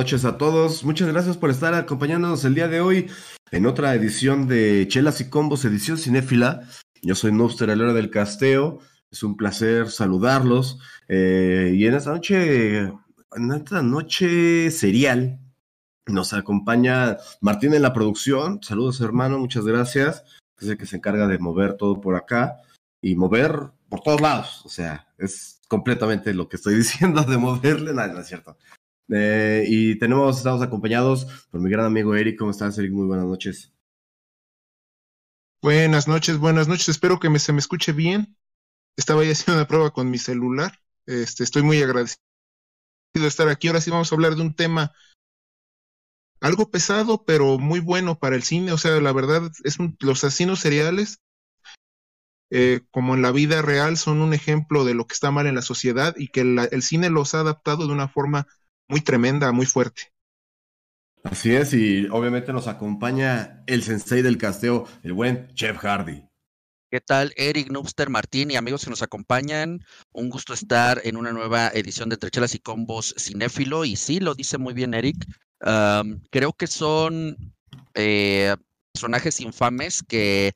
noches a todos. Muchas gracias por estar acompañándonos el día de hoy en otra edición de Chelas y Combos, edición cinéfila. Yo soy Noster, el hora del casteo. Es un placer saludarlos. Eh, y en esta noche, en esta noche serial, nos acompaña Martín en la producción. Saludos, hermano, muchas gracias. Es el que se encarga de mover todo por acá y mover por todos lados. O sea, es completamente lo que estoy diciendo de moverle. No, no es cierto. Eh, y tenemos, estamos acompañados por mi gran amigo Eric. ¿Cómo estás, Eric? Muy buenas noches. Buenas noches, buenas noches. Espero que se me escuche bien. Estaba ya haciendo una prueba con mi celular. Este, estoy muy agradecido de estar aquí. Ahora sí vamos a hablar de un tema algo pesado, pero muy bueno para el cine. O sea, la verdad, es los asesinos seriales, eh, como en la vida real, son un ejemplo de lo que está mal en la sociedad y que el cine los ha adaptado de una forma muy tremenda, muy fuerte. Así es, y obviamente nos acompaña el sensei del casteo, el buen Chef Hardy. ¿Qué tal, Eric Nubster Martín y amigos que nos acompañan? Un gusto estar en una nueva edición de Trechelas y Combos Cinéfilo. Y sí, lo dice muy bien Eric. creo que son eh, personajes infames que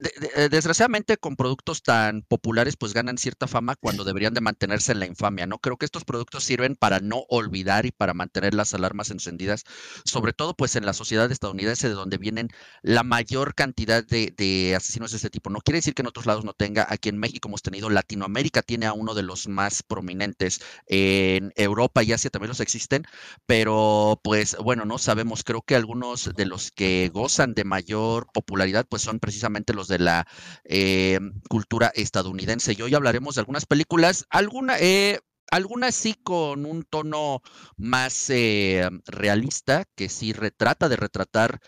eh, desgraciadamente con productos tan populares pues ganan cierta fama cuando deberían de mantenerse en la infamia, ¿no? Creo que estos productos sirven para no olvidar y para mantener las alarmas encendidas, sobre todo pues en la sociedad estadounidense de donde vienen la mayor cantidad de, asesinos de este tipo. No quiere decir que en otros lados no tenga, aquí en México hemos tenido, Latinoamérica tiene a uno de los más prominentes, en Europa y Asia también los existen, pero pues bueno, no sabemos, creo que algunos de los que gozan de mayor popularidad pues son precisamente los de la eh, cultura estadounidense. Y hoy hablaremos de algunas películas, alguna, eh, algunas sí con un tono más eh, realista, que sí retrata de retratar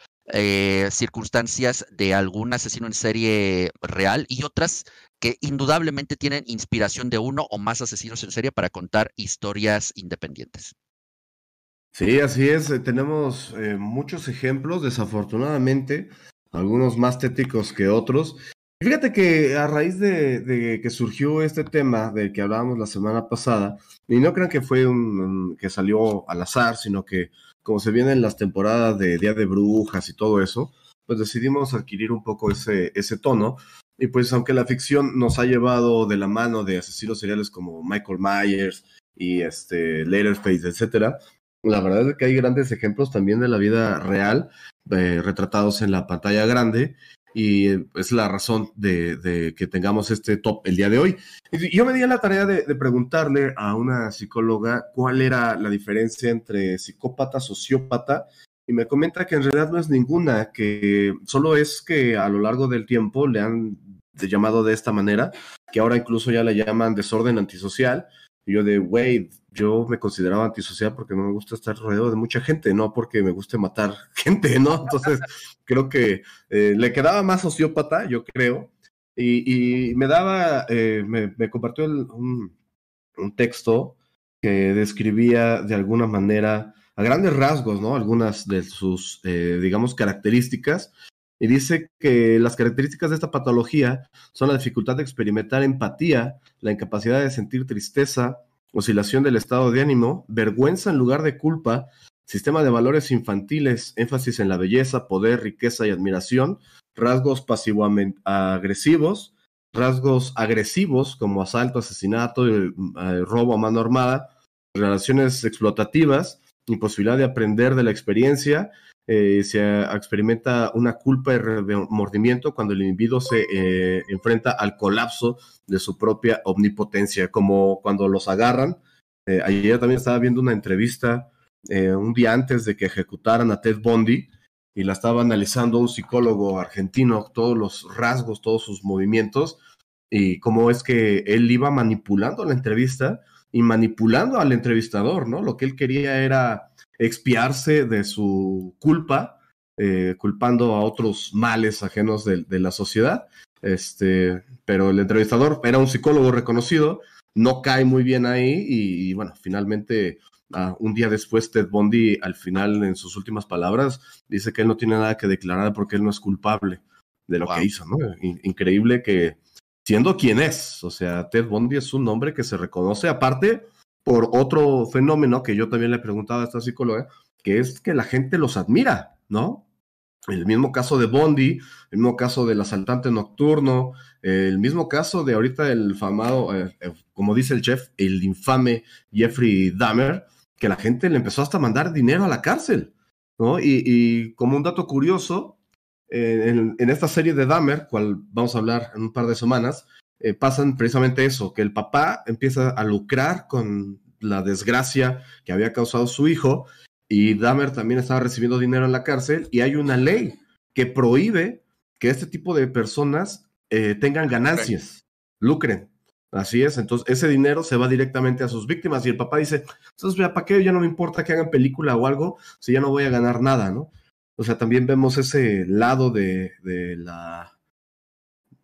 circunstancias de algún asesino en serie real y otras que indudablemente tienen inspiración de uno o más asesinos en serie para contar historias independientes. Sí, así es. Tenemos muchos ejemplos, desafortunadamente algunos más téticos que otros. Fíjate que a raíz de, que surgió este tema del que hablábamos la semana pasada, y no crean que fue un, que salió al azar, sino que como se vienen las temporadas de Día de Brujas y todo eso, pues decidimos adquirir un poco ese, ese tono. Y pues aunque la ficción nos ha llevado de la mano de asesinos seriales como Michael Myers y este Leatherface, etcétera, la verdad es que hay grandes ejemplos también de la vida real eh, retratados en la pantalla grande y eh, es la razón de, que tengamos este top el día de hoy. Yo me di la tarea de, preguntarle a una psicóloga cuál era la diferencia entre psicópata, sociópata, y me comenta que en realidad no es ninguna, que solo es que a lo largo del tiempo le han llamado de esta manera, que ahora incluso ya le llaman desorden antisocial, y yo de, wey, yo me consideraba antisocial porque no me gusta estar rodeado de mucha gente, no porque me guste matar gente, ¿no? Entonces, creo que eh, le quedaba más sociópata, yo creo, y, me daba, eh, me, compartió un, texto que describía de alguna manera, a grandes rasgos, ¿no? Algunas de sus, eh, digamos, características, y dice que las características de esta patología son la dificultad de experimentar empatía, la incapacidad de sentir tristeza, oscilación del estado de ánimo, vergüenza en lugar de culpa, sistema de valores infantiles, énfasis en la belleza, poder, riqueza y admiración, rasgos pasivo-agresivos, rasgos agresivos como asalto, asesinato, eh, robo a mano armada, relaciones explotativas, imposibilidad de aprender de la experiencia, eh, se experimenta una culpa y remordimiento cuando el individuo se eh, enfrenta al colapso de su propia omnipotencia, como cuando los agarran. Eh, ayer también estaba viendo una entrevista un día antes de que ejecutaran a Ted Bundy y la estaba analizando un psicólogo argentino, todos los rasgos, todos sus movimientos y cómo es que él iba manipulando la entrevista y manipulando al entrevistador, ¿no? Lo que él quería era expiarse de su culpa, eh, culpando a otros males ajenos de, la sociedad. Este, pero el entrevistador era un psicólogo reconocido, no cae muy bien ahí y, bueno, finalmente ah, un día después Ted Bundy al final en sus últimas palabras dice que él no tiene nada que declarar porque él no es culpable de lo que hizo, ¿no? increíble que siendo quien es, o sea, Ted Bundy es un nombre que se reconoce aparte por otro fenómeno que yo también le preguntaba a esta psicóloga, que es que la gente los admira, ¿no? El mismo caso de Bondi, el mismo caso del asaltante nocturno, el mismo caso de ahorita el famado, eh, eh, como dice el chef, el infame Jeffrey Dahmer, que la gente le empezó hasta a mandar dinero a la cárcel, ¿no? Y, como un dato curioso, en, esta serie de Dahmer, cual vamos a hablar en un par de semanas, eh, pasan precisamente eso, que el papá empieza a lucrar con la desgracia que había causado su hijo y Dahmer también estaba recibiendo dinero en la cárcel y hay una ley que prohíbe que este tipo de personas eh, tengan ganancias, lucren. Así es, entonces ese dinero se va directamente a sus víctimas y el papá dice, entonces, ¿para qué? Ya no me importa que hagan película o algo si ya no voy a ganar nada, ¿no? O sea, también vemos ese lado de, la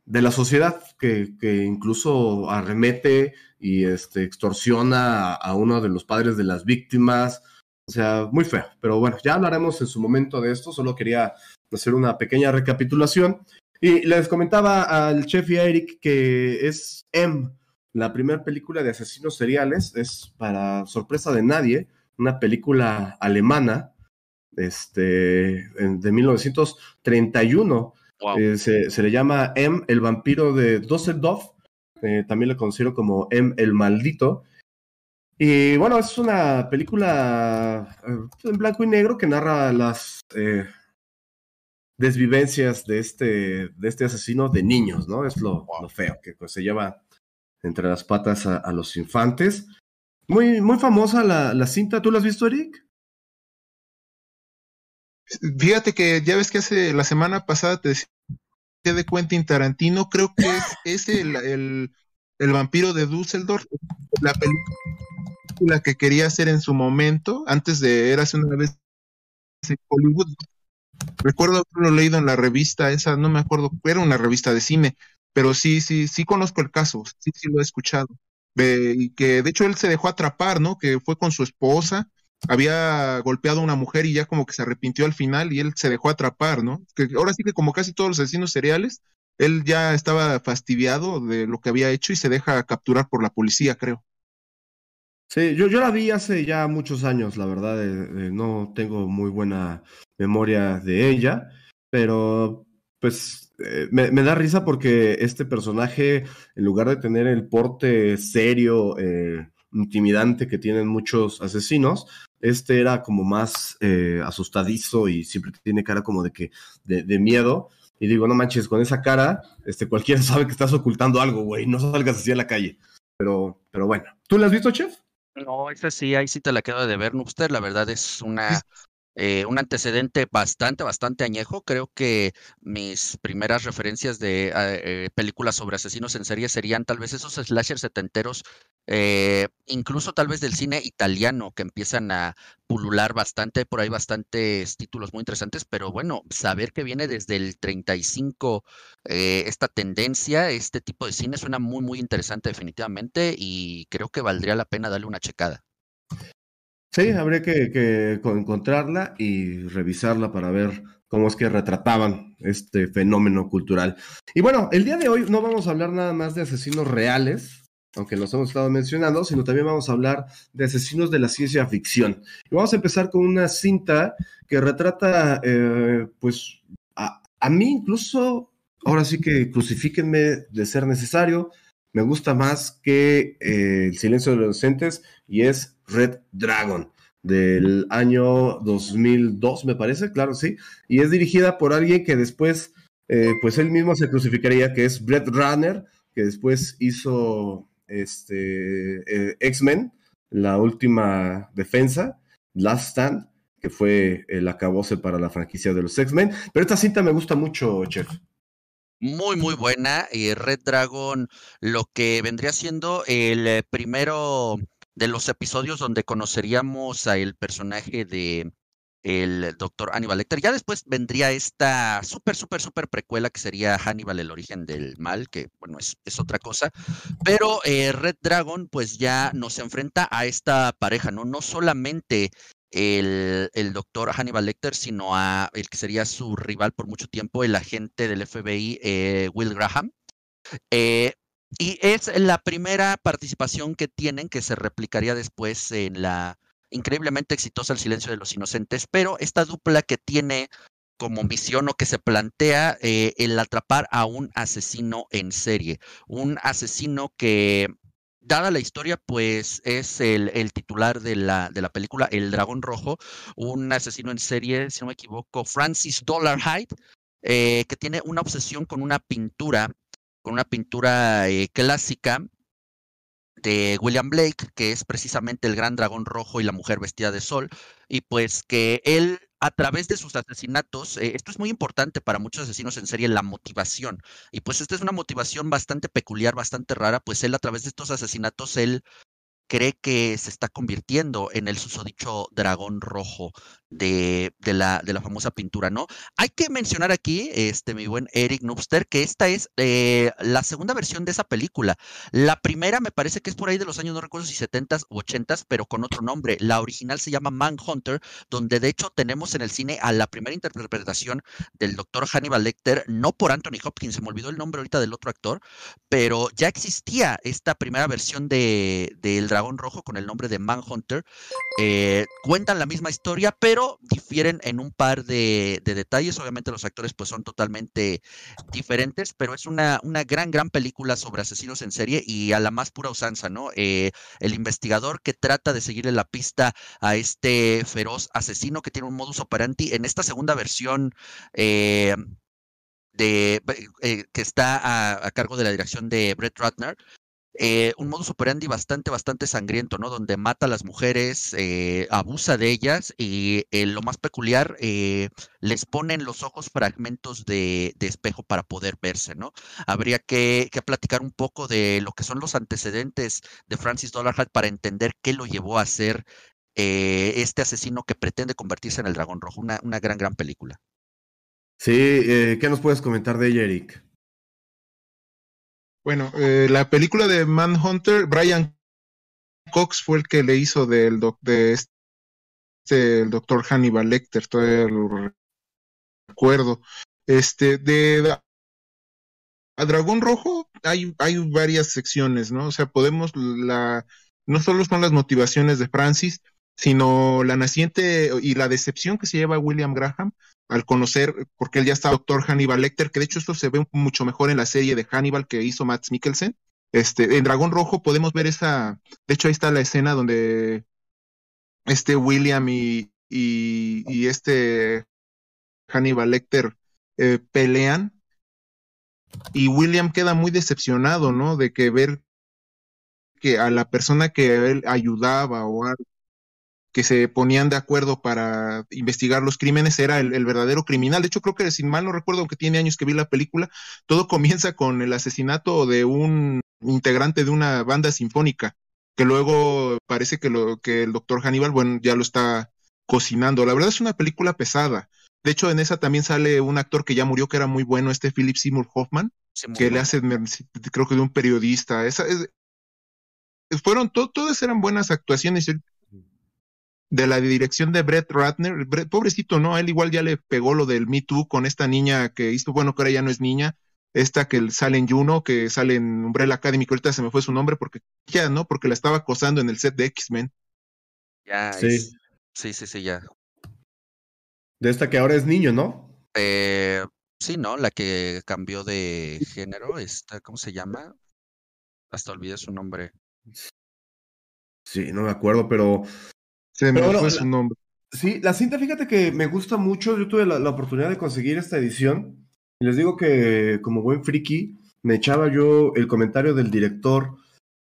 de la sociedad que, que, incluso arremete y este, extorsiona a uno de los padres de las víctimas, o sea, muy feo. Pero bueno, ya hablaremos en su momento de esto. Solo quería hacer una pequeña recapitulación. Y les comentaba al chef y a Eric que es M, la primera película de asesinos seriales. Es para sorpresa de nadie, una película alemana este, de 1931. Eh, se, le llama M, el vampiro de Dusseldorf. Eh, también lo considero como M, el maldito. Y bueno, es una película eh, en blanco y negro que narra las eh, desvivencias de este, de este asesino de niños, ¿no? Es lo, feo, que pues, se lleva entre las patas a, los infantes. Muy, muy famosa la, la, cinta, ¿tú la has visto, Eric? Fíjate que ya ves que hace la semana pasada te decía de Quentin Tarantino, creo que es, el, el, el vampiro de Dusseldorf, la película la que quería hacer en su momento, antes de Érase una vez en Hollywood. Recuerdo haberlo leído en la revista, esa no me acuerdo, era una revista de cine, pero sí, sí, sí conozco el caso, sí, sí lo he escuchado. y que de hecho él se dejó atrapar, ¿no? Que fue con su esposa, había golpeado a una mujer y ya como que se arrepintió al final y él se dejó atrapar, ¿no? Que ahora sí que como casi todos los asesinos seriales, él ya estaba fastidiado de lo que había hecho y se deja capturar por la policía, creo. Sí, yo, yo la vi hace ya muchos años, la verdad, no tengo muy buena memoria de ella, pero pues eh, me, da risa porque este personaje, en lugar de tener el porte serio, eh, intimidante que tienen muchos asesinos, este era como más eh, asustadizo y siempre tiene cara como de que de, miedo. Y digo, no manches, con esa cara, este, cualquiera sabe que estás ocultando algo, güey, no salgas así a la calle. Pero, pero bueno, ¿tú la has visto, chef? No, esa sí, ahí sí te la quedo de ver, Noobster. La verdad es una eh, un antecedente bastante, bastante añejo. Creo que mis primeras referencias de ah, eh, películas sobre asesinos en serie serían tal vez esos slashers setenteros, eh, incluso tal vez del cine italiano, que empiezan a pulular bastante, por ahí bastantes títulos muy interesantes, pero bueno, saber que viene desde el 35 esta tendencia, este tipo de cine suena muy, muy interesante definitivamente y creo que valdría la pena darle una checada. Sí, habría que, encontrarla y revisarla para ver cómo es que retrataban este fenómeno cultural. Y bueno, el día de hoy no vamos a hablar nada más de asesinos reales, aunque los hemos estado mencionando, sino también vamos a hablar de asesinos de la ciencia ficción. Y vamos a empezar con una cinta que retrata, eh, pues, a, mí incluso, ahora sí que crucifíquenme de ser necesario, me gusta más que eh, El silencio de los inocentes y es Red Dragon del año 2002, me parece, claro, sí, y es dirigida por alguien que después, eh, pues él mismo se crucificaría, que es Brett Runner, que después hizo este, eh, X-Men, la última defensa, Last Stand, que fue el acabose para la franquicia de los X-Men, pero esta cinta me gusta mucho, chef. Muy, muy buena. Y Red Dragon, lo que vendría siendo el eh, primero de los episodios donde conoceríamos a el personaje de el doctor Hannibal Lecter. Ya después vendría esta súper, súper, súper precuela que sería Hannibal, el origen del mal, que bueno, es, es otra cosa. Pero eh, Red Dragon pues ya nos enfrenta a esta pareja, ¿no? No solamente el, el, doctor Hannibal Lecter, sino a el que sería su rival por mucho tiempo, el agente del FBI, eh, Will Graham. Eh, y es la primera participación que tienen que se replicaría después en la increíblemente exitosa El silencio de los inocentes, pero esta dupla que tiene como misión o que se plantea eh, el atrapar a un asesino en serie, un asesino que dada la historia, pues es el, titular de la, de la, película El Dragón Rojo, un asesino en serie, si no me equivoco, Francis Dollarhide, eh, que tiene una obsesión con una pintura, con una pintura eh, clásica de William Blake, que es precisamente el gran dragón rojo y la mujer vestida de sol, y pues que él a través de sus asesinatos, eh, esto es muy importante para muchos asesinos en serie, la motivación. Y pues esta es una motivación bastante peculiar, bastante rara, pues él a través de estos asesinatos, él cree que se está convirtiendo en el susodicho dragón rojo de, de, la, de la famosa pintura, ¿no? Hay que mencionar aquí, este, mi buen Eric Nubster, que esta es eh, la segunda versión de esa película. La primera me parece que es por ahí de los años, no recuerdo si 70s o 80s, pero con otro nombre. La original se llama Manhunter, donde de hecho tenemos en el cine a la primera interpretación del doctor Hannibal Lecter, no por Anthony Hopkins, se me olvidó el nombre ahorita del otro actor, pero ya existía esta primera versión de, del dragón rojo con el nombre de Manhunter. Eh, cuentan la misma historia, pero difieren en un par de, detalles. Obviamente los actores pues son totalmente diferentes, pero es una, una gran, gran película sobre asesinos en serie y a la más pura usanza, ¿no? Eh, el investigador que trata de seguirle la pista a este feroz asesino que tiene un modus operandi en esta segunda versión. Eh, de, que está a, cargo de la dirección de Brett Ratner, eh, un modus operandi bastante, bastante sangriento, ¿no? Donde mata a las mujeres, eh, abusa de ellas y eh, lo más peculiar, les pone en los ojos fragmentos de, espejo para poder verse, ¿no? Habría que, que, platicar un poco de lo que son los antecedentes de Francis Dollarhide para entender qué lo llevó a ser este asesino que pretende convertirse en el dragón rojo. Una, una gran, gran película. Sí, ¿qué nos puedes comentar de ella, Eric? Bueno, eh, la película de Manhunter, Brian Cox fue el que le hizo del de este doctor Hannibal Lecter, todavía lo recuerdo. Este, de a Dragón Rojo hay, hay varias secciones, ¿no? O sea, podemos la no solo son las motivaciones de Francis, sino la naciente y la decepción que se lleva William Graham al conocer, porque él ya está doctor Hannibal Lecter, que de hecho esto se ve mucho mejor en la serie de Hannibal que hizo Matt Mikkelsen. Este, en Dragón Rojo podemos ver esa, de hecho ahí está la escena donde este William y, y, y este Hannibal Lecter eh, pelean y William queda muy decepcionado, ¿no? De que ver que a la persona que él ayudaba o algo, que se ponían de acuerdo para investigar los crímenes era el, el, verdadero criminal. De hecho, creo que, sin mal no recuerdo, aunque tiene años que vi la película, todo comienza con el asesinato de un integrante de una banda sinfónica, que luego parece que, lo, que el doctor Hannibal, bueno, ya lo está cocinando. La verdad es una película pesada. De hecho, en esa también sale un actor que ya murió, que era muy bueno, este Philip Seymour Hoffman, que le hace, creo que de un periodista. Esa, es, fueron, to, todas eran buenas actuaciones de la dirección de Brett Ratner, Brett, pobrecito, ¿no? Él igual ya le pegó lo del Me Too con esta niña que hizo, bueno, que ahora ya no es niña, esta que sale en Juno, que sale en Umbrella Academy, que ahorita se me fue su nombre porque ya, ¿no? Porque la estaba acosando en el set de X-Men. Ya, sí. Es, sí, sí, sí, ya. De esta que ahora es niño, ¿no? Eh, sí, ¿no? La que cambió de género, esta, ¿cómo se llama? Hasta olvidé su nombre. Sí, no me acuerdo, pero se me bueno, fue su nombre. Sí, la cinta, fíjate que me gusta mucho. Yo tuve la, la, oportunidad de conseguir esta edición. Y les digo que, como buen friki, me echaba yo el comentario del director.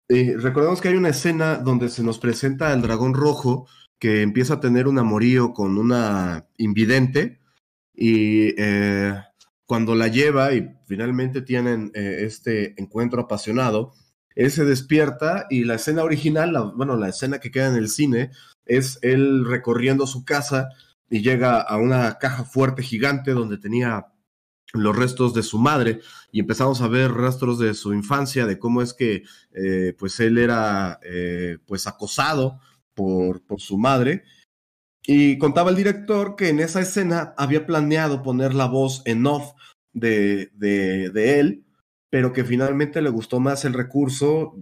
Eh, recordemos que hay una escena donde se nos presenta el dragón rojo que empieza a tener un amorío con una invidente. Y eh, cuando la lleva y finalmente tienen eh, este encuentro apasionado, él se despierta y la escena original, la, bueno, la escena que queda en el cine, es él recorriendo su casa y llega a una caja fuerte gigante donde tenía los restos de su madre y empezamos a ver rastros de su infancia, de cómo es que eh, pues él era eh, pues acosado por, por su madre. Y contaba el director que en esa escena había planeado poner la voz en off de, de, de él, pero que finalmente le gustó más el recurso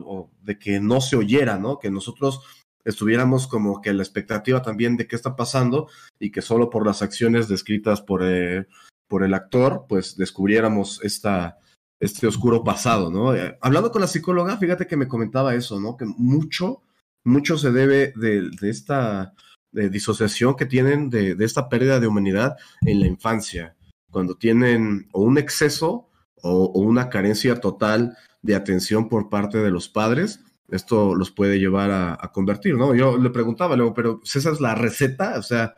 de que no se oyera, ¿no? Que nosotros estuviéramos como que la expectativa también de qué está pasando y que solo por las acciones descritas por, eh, por el actor, pues descubriéramos esta, este oscuro pasado, ¿no? Eh, hablando con la psicóloga, fíjate que me comentaba eso, ¿no? Que mucho, mucho se debe de, esta disociación que tienen de, de, esta pérdida de humanidad en la infancia, cuando tienen o un exceso o, una carencia total de atención por parte de los padres, esto los puede llevar a, convertir, ¿no? Yo le preguntaba luego, pero esa es la receta, o sea,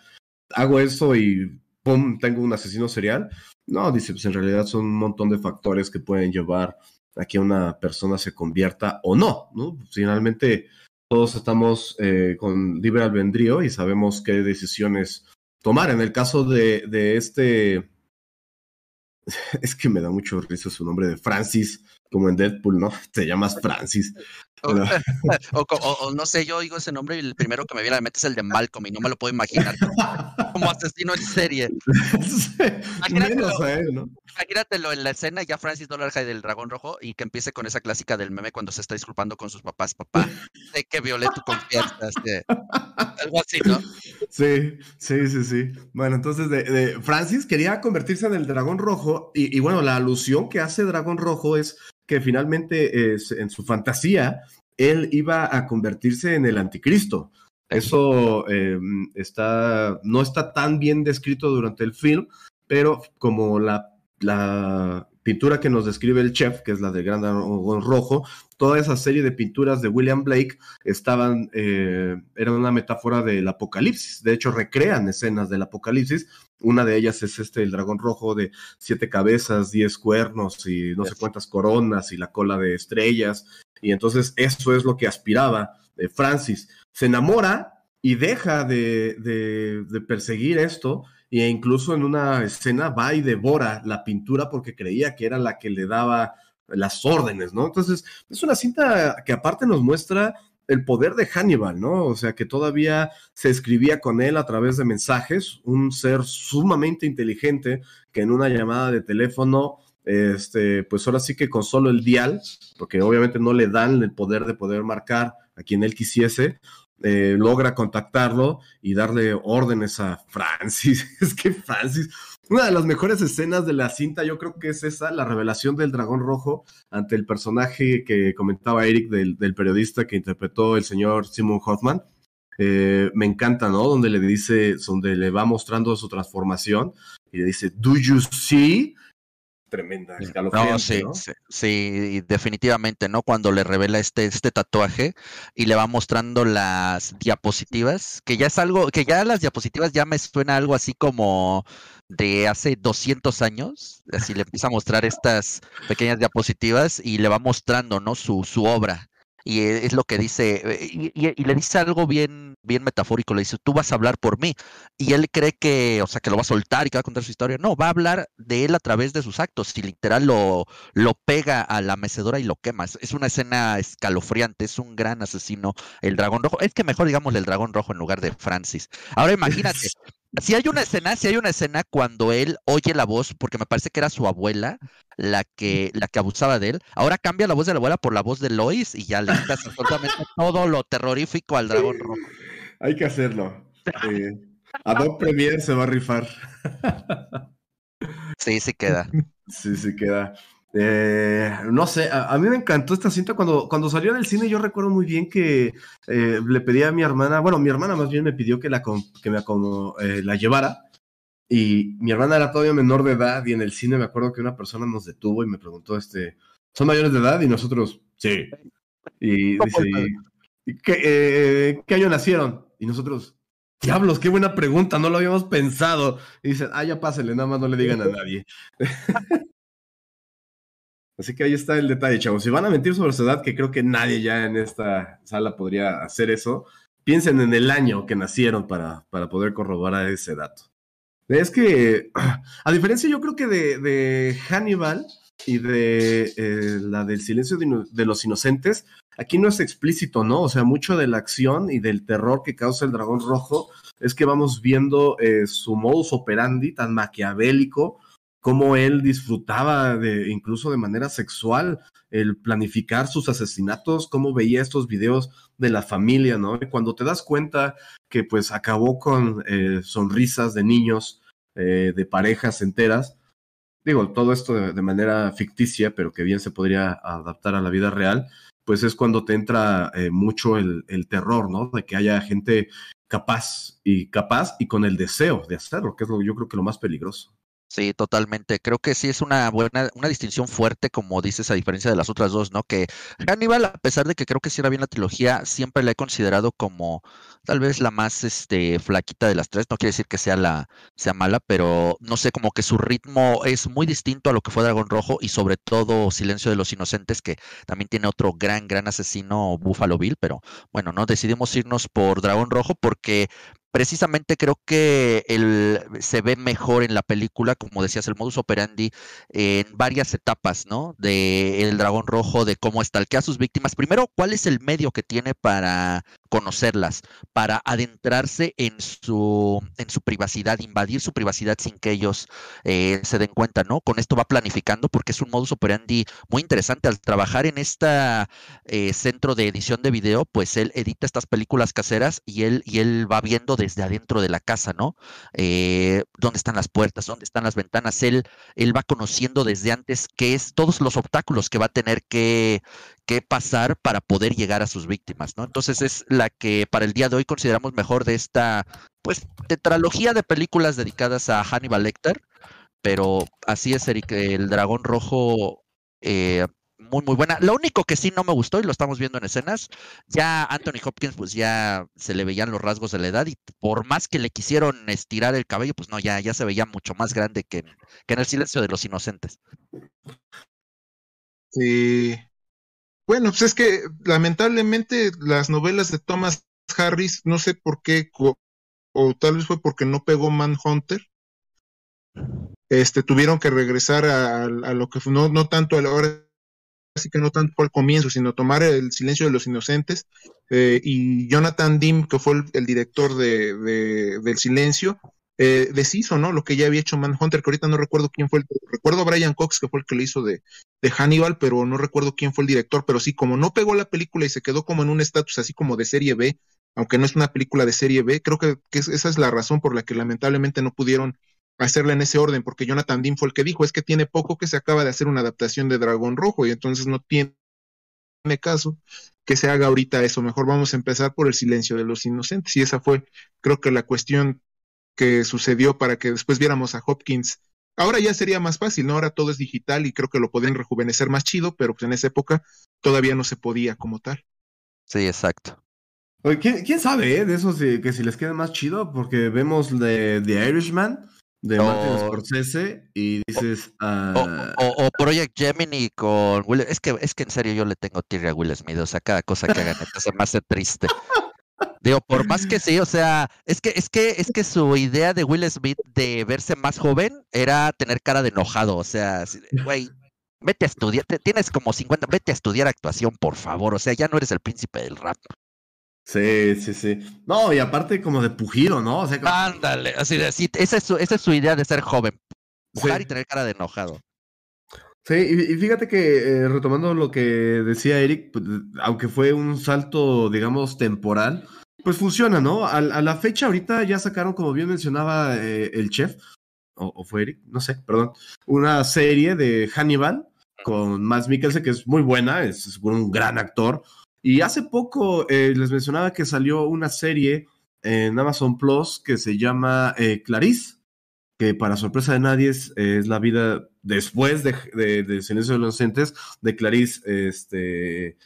hago eso y ¡pum! tengo un asesino serial. No, dice, pues en realidad son un montón de factores que pueden llevar a que una persona se convierta o no, ¿no? Finalmente, todos estamos eh, con libre albedrío y sabemos qué decisiones tomar. En el caso de este es que me da mucho risa su nombre de Francis, como en Deadpool, ¿no? Te llamas Francis. O, no sé, yo oigo ese nombre y el primero que me viene a la mente es el de Malcolm y no me lo puedo imaginar como asesino en serie. imagínatelo, en la escena ya Francis Dollar High del Dragón Rojo y que empiece con esa clásica del meme cuando se está disculpando con sus papás. Papá, sé que violé tu confianza. Este, algo así, ¿no? Sí, sí, sí, sí. Bueno, entonces de, Francis quería convertirse en el Dragón Rojo y, y bueno, la alusión que hace Dragón Rojo es que finalmente es, en su fantasía él iba a convertirse en el anticristo. Eso eh, está, no está tan bien descrito durante el film, pero como la, la pintura que nos describe el chef, que es la de Gran Dragón Rojo, toda esa serie de pinturas de William Blake estaban, eh, eran una metáfora del apocalipsis. De hecho, recrean escenas del apocalipsis. Una de ellas es este, el dragón rojo de siete cabezas, diez cuernos y no sé cuántas coronas y la cola de estrellas. Y entonces eso es lo que aspiraba eh, Francis. Se enamora y deja de, de perseguir esto e incluso en una escena va y devora la pintura porque creía que era la que le daba las órdenes, ¿no? Entonces, es una cinta que aparte nos muestra el poder de Hannibal, ¿no? O sea, que todavía se escribía con él a través de mensajes, un ser sumamente inteligente que en una llamada de teléfono, este, pues ahora sí que con solo el dial, porque obviamente no le dan el poder de poder marcar a quien él quisiese, eh, logra contactarlo y darle órdenes a Francis. es que Francis, una de las mejores escenas de la cinta, yo creo que es esa, la revelación del dragón rojo ante el personaje que comentaba Eric del, periodista que interpretó el señor Simon Hoffman. Eh, me encanta, ¿no? Donde le dice, donde le va mostrando su transformación y le dice, ¿Do you see? Tremenda, no, sí, sí, definitivamente, ¿no? Cuando le revela este, este tatuaje y le va mostrando las diapositivas, que ya es algo, que ya las diapositivas ya me suena algo así como de hace 200 años, así le empieza a mostrar estas pequeñas diapositivas y le va mostrando, ¿no? Su, su obra y e, es lo que dice, eh, y, le dice algo bien, bien metafórico, le dice, tú vas a hablar por mí, y él cree que, o sea, que lo va a soltar y que va a contar su historia, no, va a hablar de él a través de sus actos, y literal lo, lo pega a la mecedora y lo quema, es, una escena escalofriante, es un gran asesino, el dragón rojo, es que mejor digamos el dragón rojo en lugar de Francis. Ahora imagínate, si hay una escena, si hay una escena cuando él oye la voz, porque me parece que era su abuela la que, la que abusaba de él. Ahora cambia la voz de la abuela por la voz de Lois y ya le quitas absolutamente todo lo terrorífico al dragón rojo. Hay que hacerlo. Eh, Adobe Premiere se va a rifar. Sí, sí queda. Sí, sí queda. Eh, no sé, a, mí me encantó esta cinta cuando, cuando salió del cine. Yo recuerdo muy bien que eh, le pedí a mi hermana, bueno, mi hermana más bien me pidió que la, que me, eh, la llevara. Y mi hermana era todavía menor de edad y en el cine me acuerdo que una persona nos detuvo y me preguntó, este, ¿son mayores de edad? Y nosotros, sí. Y dice, ¿qué, ¿qué año nacieron? Y nosotros, diablos, qué buena pregunta, no lo habíamos pensado. Y dicen, ah, ya pásele, nada más no le digan a nadie. Así que ahí está el detalle, chavos. Si van a mentir sobre su edad, que creo que nadie ya en esta sala podría hacer eso, piensen en el año que nacieron para, para poder corroborar ese dato. Es que, a diferencia yo creo que de, Hannibal y de eh, la del silencio de, los inocentes, aquí no es explícito, ¿no? O sea, mucho de la acción y del terror que causa el dragón rojo es que vamos viendo eh, su modus operandi tan maquiavélico cómo él disfrutaba de, incluso de manera sexual, el planificar sus asesinatos, cómo veía estos videos de la familia, ¿no? Y cuando te das cuenta que pues acabó con eh, sonrisas de niños, eh, de parejas enteras, digo, todo esto de, manera ficticia, pero que bien se podría adaptar a la vida real, pues es cuando te entra eh, mucho el, el, terror, ¿no? De que haya gente capaz y capaz y con el deseo de hacerlo, que es lo, yo creo que lo más peligroso. Sí, totalmente. Creo que sí es una buena, una distinción fuerte, como dices, a diferencia de las otras dos, ¿no? Que Hannibal, a pesar de que creo que sí era bien la trilogía, siempre la he considerado como tal vez la más este, flaquita de las tres. No quiere decir que sea la, sea mala, pero no sé, como que su ritmo es muy distinto a lo que fue Dragón Rojo y sobre todo Silencio de los Inocentes, que también tiene otro gran, gran asesino, Buffalo Bill, pero bueno, no decidimos irnos por Dragón Rojo porque precisamente creo que el, se ve mejor en la película, como decías, el modus operandi en varias etapas, ¿no? De el dragón rojo, de cómo estalquea a sus víctimas. Primero, ¿cuál es el medio que tiene para conocerlas, para adentrarse en su, en su privacidad, invadir su privacidad sin que ellos eh, se den cuenta, ¿no? Con esto va planificando porque es un modus operandi muy interesante. Al trabajar en este centro de edición de video, pues él edita estas películas caseras y él, y él va viendo desde adentro de la casa, ¿no? Eh, ¿Dónde están las puertas? ¿Dónde están las ventanas? Él, él va conociendo desde antes qué es todos los obstáculos que va a tener que, que pasar para poder llegar a sus víctimas, ¿no? Entonces es la que para el día de hoy consideramos mejor de esta, pues, tetralogía de películas dedicadas a Hannibal Lecter, pero así es, Eric, el dragón rojo, eh, muy, muy buena. Lo único que sí no me gustó, y lo estamos viendo en escenas, ya Anthony Hopkins, pues ya se le veían los rasgos de la edad, y por más que le quisieron estirar el cabello, pues no, ya, ya se veía mucho más grande que que en el silencio de los inocentes. Sí, bueno, pues es que lamentablemente las novelas de Thomas Harris, no sé por qué, o, tal vez fue porque no pegó Manhunter, este, tuvieron que regresar a, lo que no, no tanto a la hora, así que no tanto al comienzo, sino tomar el silencio de los inocentes, eh, y Jonathan Dim, que fue el, director de, del silencio, eh, deshizo, ¿no? Lo que ya había hecho Manhunter, que ahorita no recuerdo quién fue el, recuerdo a Brian Cox, que fue el que lo hizo de, de Hannibal, pero no recuerdo quién fue el director, pero sí, como no pegó la película y se quedó como en un estatus así como de serie B, aunque no es una película de serie B, creo que, esa es la razón por la que lamentablemente no pudieron hacerla en ese orden, porque Jonathan Dean fue el que dijo, es que tiene poco que se acaba de hacer una adaptación de Dragón Rojo y entonces no tiene caso que se haga ahorita eso, mejor vamos a empezar por el silencio de los inocentes y esa fue creo que la cuestión que sucedió para que después viéramos a Hopkins. Ahora ya sería más fácil, ¿no? Ahora todo es digital y creo que lo podrían rejuvenecer más chido, pero pues en esa época todavía no se podía como tal. Sí, exacto. ¿quién, sabe eh, de eso que si les queda más chido? Porque vemos de The Irishman de Martin Scorsese y dices ah, o, Project Gemini con Will es que es que en serio yo le tengo tirria a Will Smith o sea cada cosa que hagan se me hace triste Digo, por más que sí, o sea, es que, es que, es que su idea de Will Smith de verse más joven era tener cara de enojado. O sea, güey, vete a estudiar, tienes como 50, vete a estudiar actuación, por favor. O sea, ya no eres el príncipe del rap. Sí, sí, sí. No, y aparte como de pujido, ¿no? O sea, Ándale, así de, sí, esa es, su, esa es su idea de ser joven. Pujar y tener cara de enojado. Sí, y, fíjate que eh, retomando lo que decía Eric, pues, aunque fue un salto, digamos, temporal, pues funciona, ¿no? A, la fecha ahorita ya sacaron, como bien mencionaba eh, el chef, o, fue Eric, no sé, perdón, una serie de Hannibal con Max Mikkelsen que es muy buena, es, un gran actor. Y hace poco eh, les mencionaba que salió una serie en Amazon Plus que se llama eh, Clarice, que para sorpresa de nadie es, la vida después de, de, Silencio de los Inocentes de Clarice, este,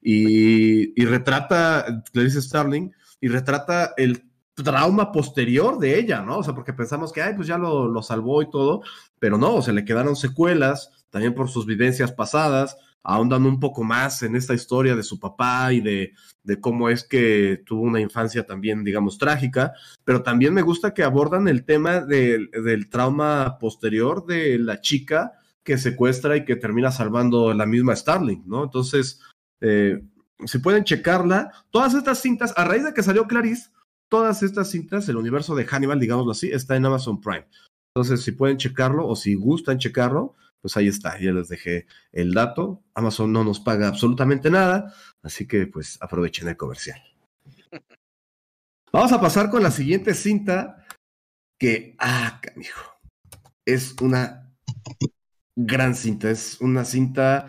y, y retrata Clarice Starling y retrata el trauma posterior de ella, ¿no? O sea, porque pensamos que, ay, pues ya lo, lo salvó y todo, pero no, se le quedaron secuelas, también por sus vivencias pasadas, ahondan un poco más en esta historia de su papá y de, de, cómo es que tuvo una infancia también, digamos, trágica, pero también me gusta que abordan el tema del trauma posterior de la chica que secuestra y que termina salvando la misma Starling, ¿no? Entonces, eh, si pueden checarla. Todas estas cintas, a raíz de que salió Clarice, todas estas cintas, el universo de Hannibal, digámoslo así, está en Amazon Prime. Entonces, si pueden checarlo o si gustan checarlo, pues ahí está, ya les dejé el dato. Amazon no nos paga absolutamente nada, así que pues aprovechen el comercial. Vamos a pasar con la siguiente cinta que, ah, canijo, es una gran cinta, es una cinta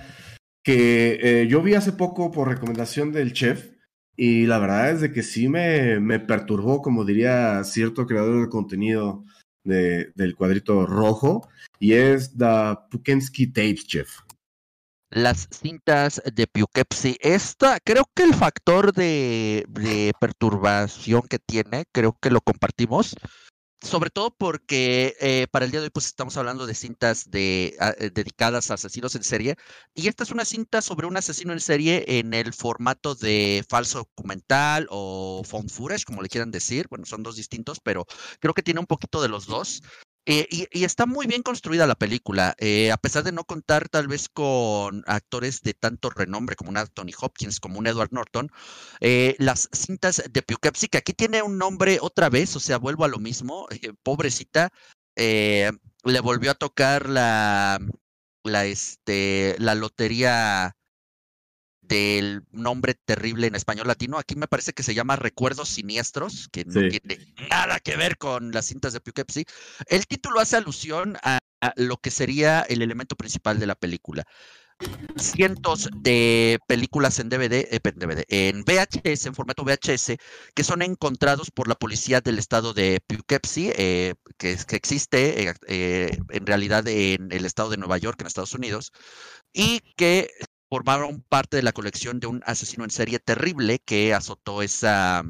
que eh, yo vi hace poco por recomendación del chef y la verdad es de que sí me, me perturbó, como diría cierto creador de contenido de, del cuadrito rojo, y es The Pukensky Tapes, chef. Las cintas de Poughkeepsie. Esta, creo que el factor de, de perturbación que tiene, creo que lo compartimos sobre todo porque eh, para el día de hoy pues estamos hablando de cintas de, ah, eh, dedicadas a asesinos en serie y esta es una cinta sobre un asesino en serie en el formato de falso documental o found footage, como le quieran decir. Bueno, son dos distintos, pero creo que tiene un poquito de los dos. Eh, y, está muy bien construida la película, eh, a pesar de no contar tal vez con actores de tanto renombre como un Anthony Hopkins, como un Edward Norton, eh, las cintas de Poughkeepsie, que aquí tiene un nombre otra vez, o sea, vuelvo a lo mismo, pobrecita, le volvió a tocar la, la, este, la lotería del nombre terrible en español latino. Aquí me parece que se llama Recuerdos Siniestros, que no tiene nada que ver con las cintas de Poughkeepsie. El título hace alusión a, lo que sería el elemento principal de la película. Cientos de películas en DVD, eh, en VHS, en formato VHS, que son encontrados por la policía del estado de Poughkeepsie, eh, que, que, existe eh, en realidad en el estado de Nueva York, en Estados Unidos, y que formaron parte de la colección de un asesino en serie terrible que azotó esa,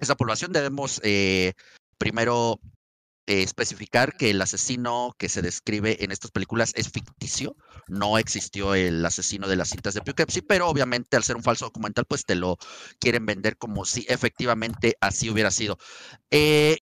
esa población. Debemos eh, primero eh, especificar que el asesino que se describe en estas películas es ficticio. No existió el asesino de las cintas de Poughkeepsie, pero obviamente al ser un falso documental, pues te lo quieren vender como si efectivamente así hubiera sido. Eh,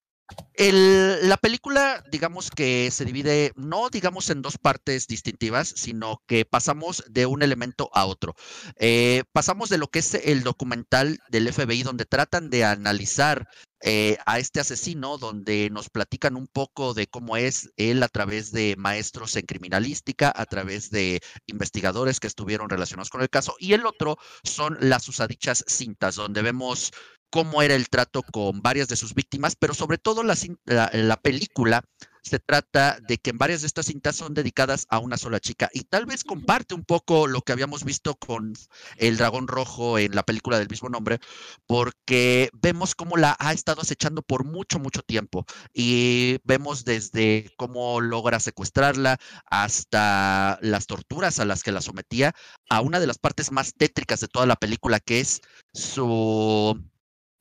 la película, digamos que se divide, no digamos en dos partes distintivas, sino que pasamos de un elemento a otro. Eh, pasamos de lo que es el documental del FBI, donde tratan de analizar eh, a este asesino, donde nos platican un poco de cómo es él a través de maestros en criminalística, a través de investigadores que estuvieron relacionados con el caso, y el otro son las usadichas cintas, donde vemos cómo era el trato con varias de sus víctimas, pero sobre todo la, la, película se trata de que en varias de estas cintas son dedicadas a una sola chica. Y tal vez comparte un poco lo que habíamos visto con el dragón rojo en la película del mismo nombre, porque vemos cómo la ha estado acechando por mucho, mucho tiempo. Y vemos desde cómo logra secuestrarla hasta las torturas a las que la sometía a una de las partes más tétricas de toda la película, que es su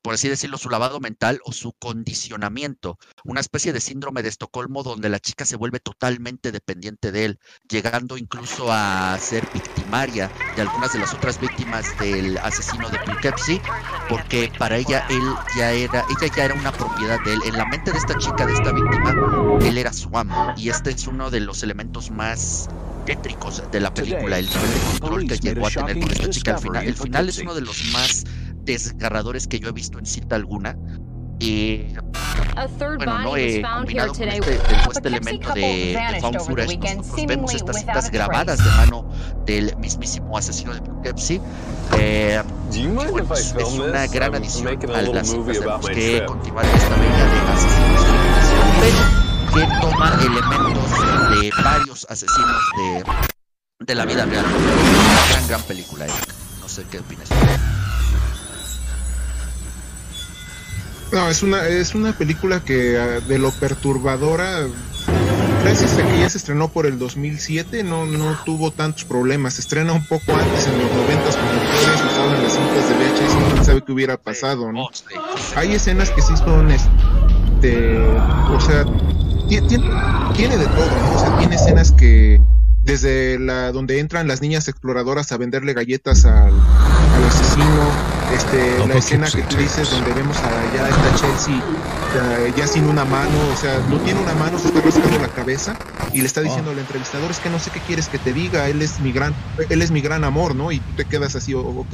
por así decirlo, su lavado mental o su condicionamiento, una especie de síndrome de Estocolmo donde la chica se vuelve totalmente dependiente de él, llegando incluso a ser victimaria de algunas de las otras víctimas del asesino de Poughkeepsie, porque para ella él ya era, ella ya era una propiedad de él. En la mente de esta chica, de esta víctima, él era su amo, y este es uno de los elementos más tétricos de la película, el nivel de control que llegó a tener con esta chica al final. El final es uno de los más desgarradores que yo he visto en cinta alguna. Y bueno, no he combinado con este, este elemento de, de found footage, nosotros vemos estas cintas grabadas de mano del mismísimo asesino de Poughkeepsie. Eh, y bueno, es, es una gran adición a las cintas. Tenemos que continuar esta vía de asesinos pero que toma elementos de varios asesinos de, de la vida real. Una gran, gran película, Eric. No sé qué opinas. No, es una, es una película que ah, de lo perturbadora, gracias a que ya se estrenó por el 2007, no, no tuvo tantos problemas. Se estrena un poco antes, en los 90, cuando todavía se usaban las cintas de VHS y no sabe qué hubiera pasado, ¿no? Hay escenas que sí son, este, o sea, tiene, tiene de todo, ¿no? O sea, tiene escenas que desde la donde entran las niñas exploradoras a venderle galletas al, este, la escena que tú dices donde vemos a ya esta Chelsea ya, sin una mano, o sea, no tiene una mano, se está rascando la cabeza y le está diciendo al entrevistador es que no sé qué quieres que te diga, él es mi gran, él es mi gran amor, ¿no? Y tú te quedas así, ok,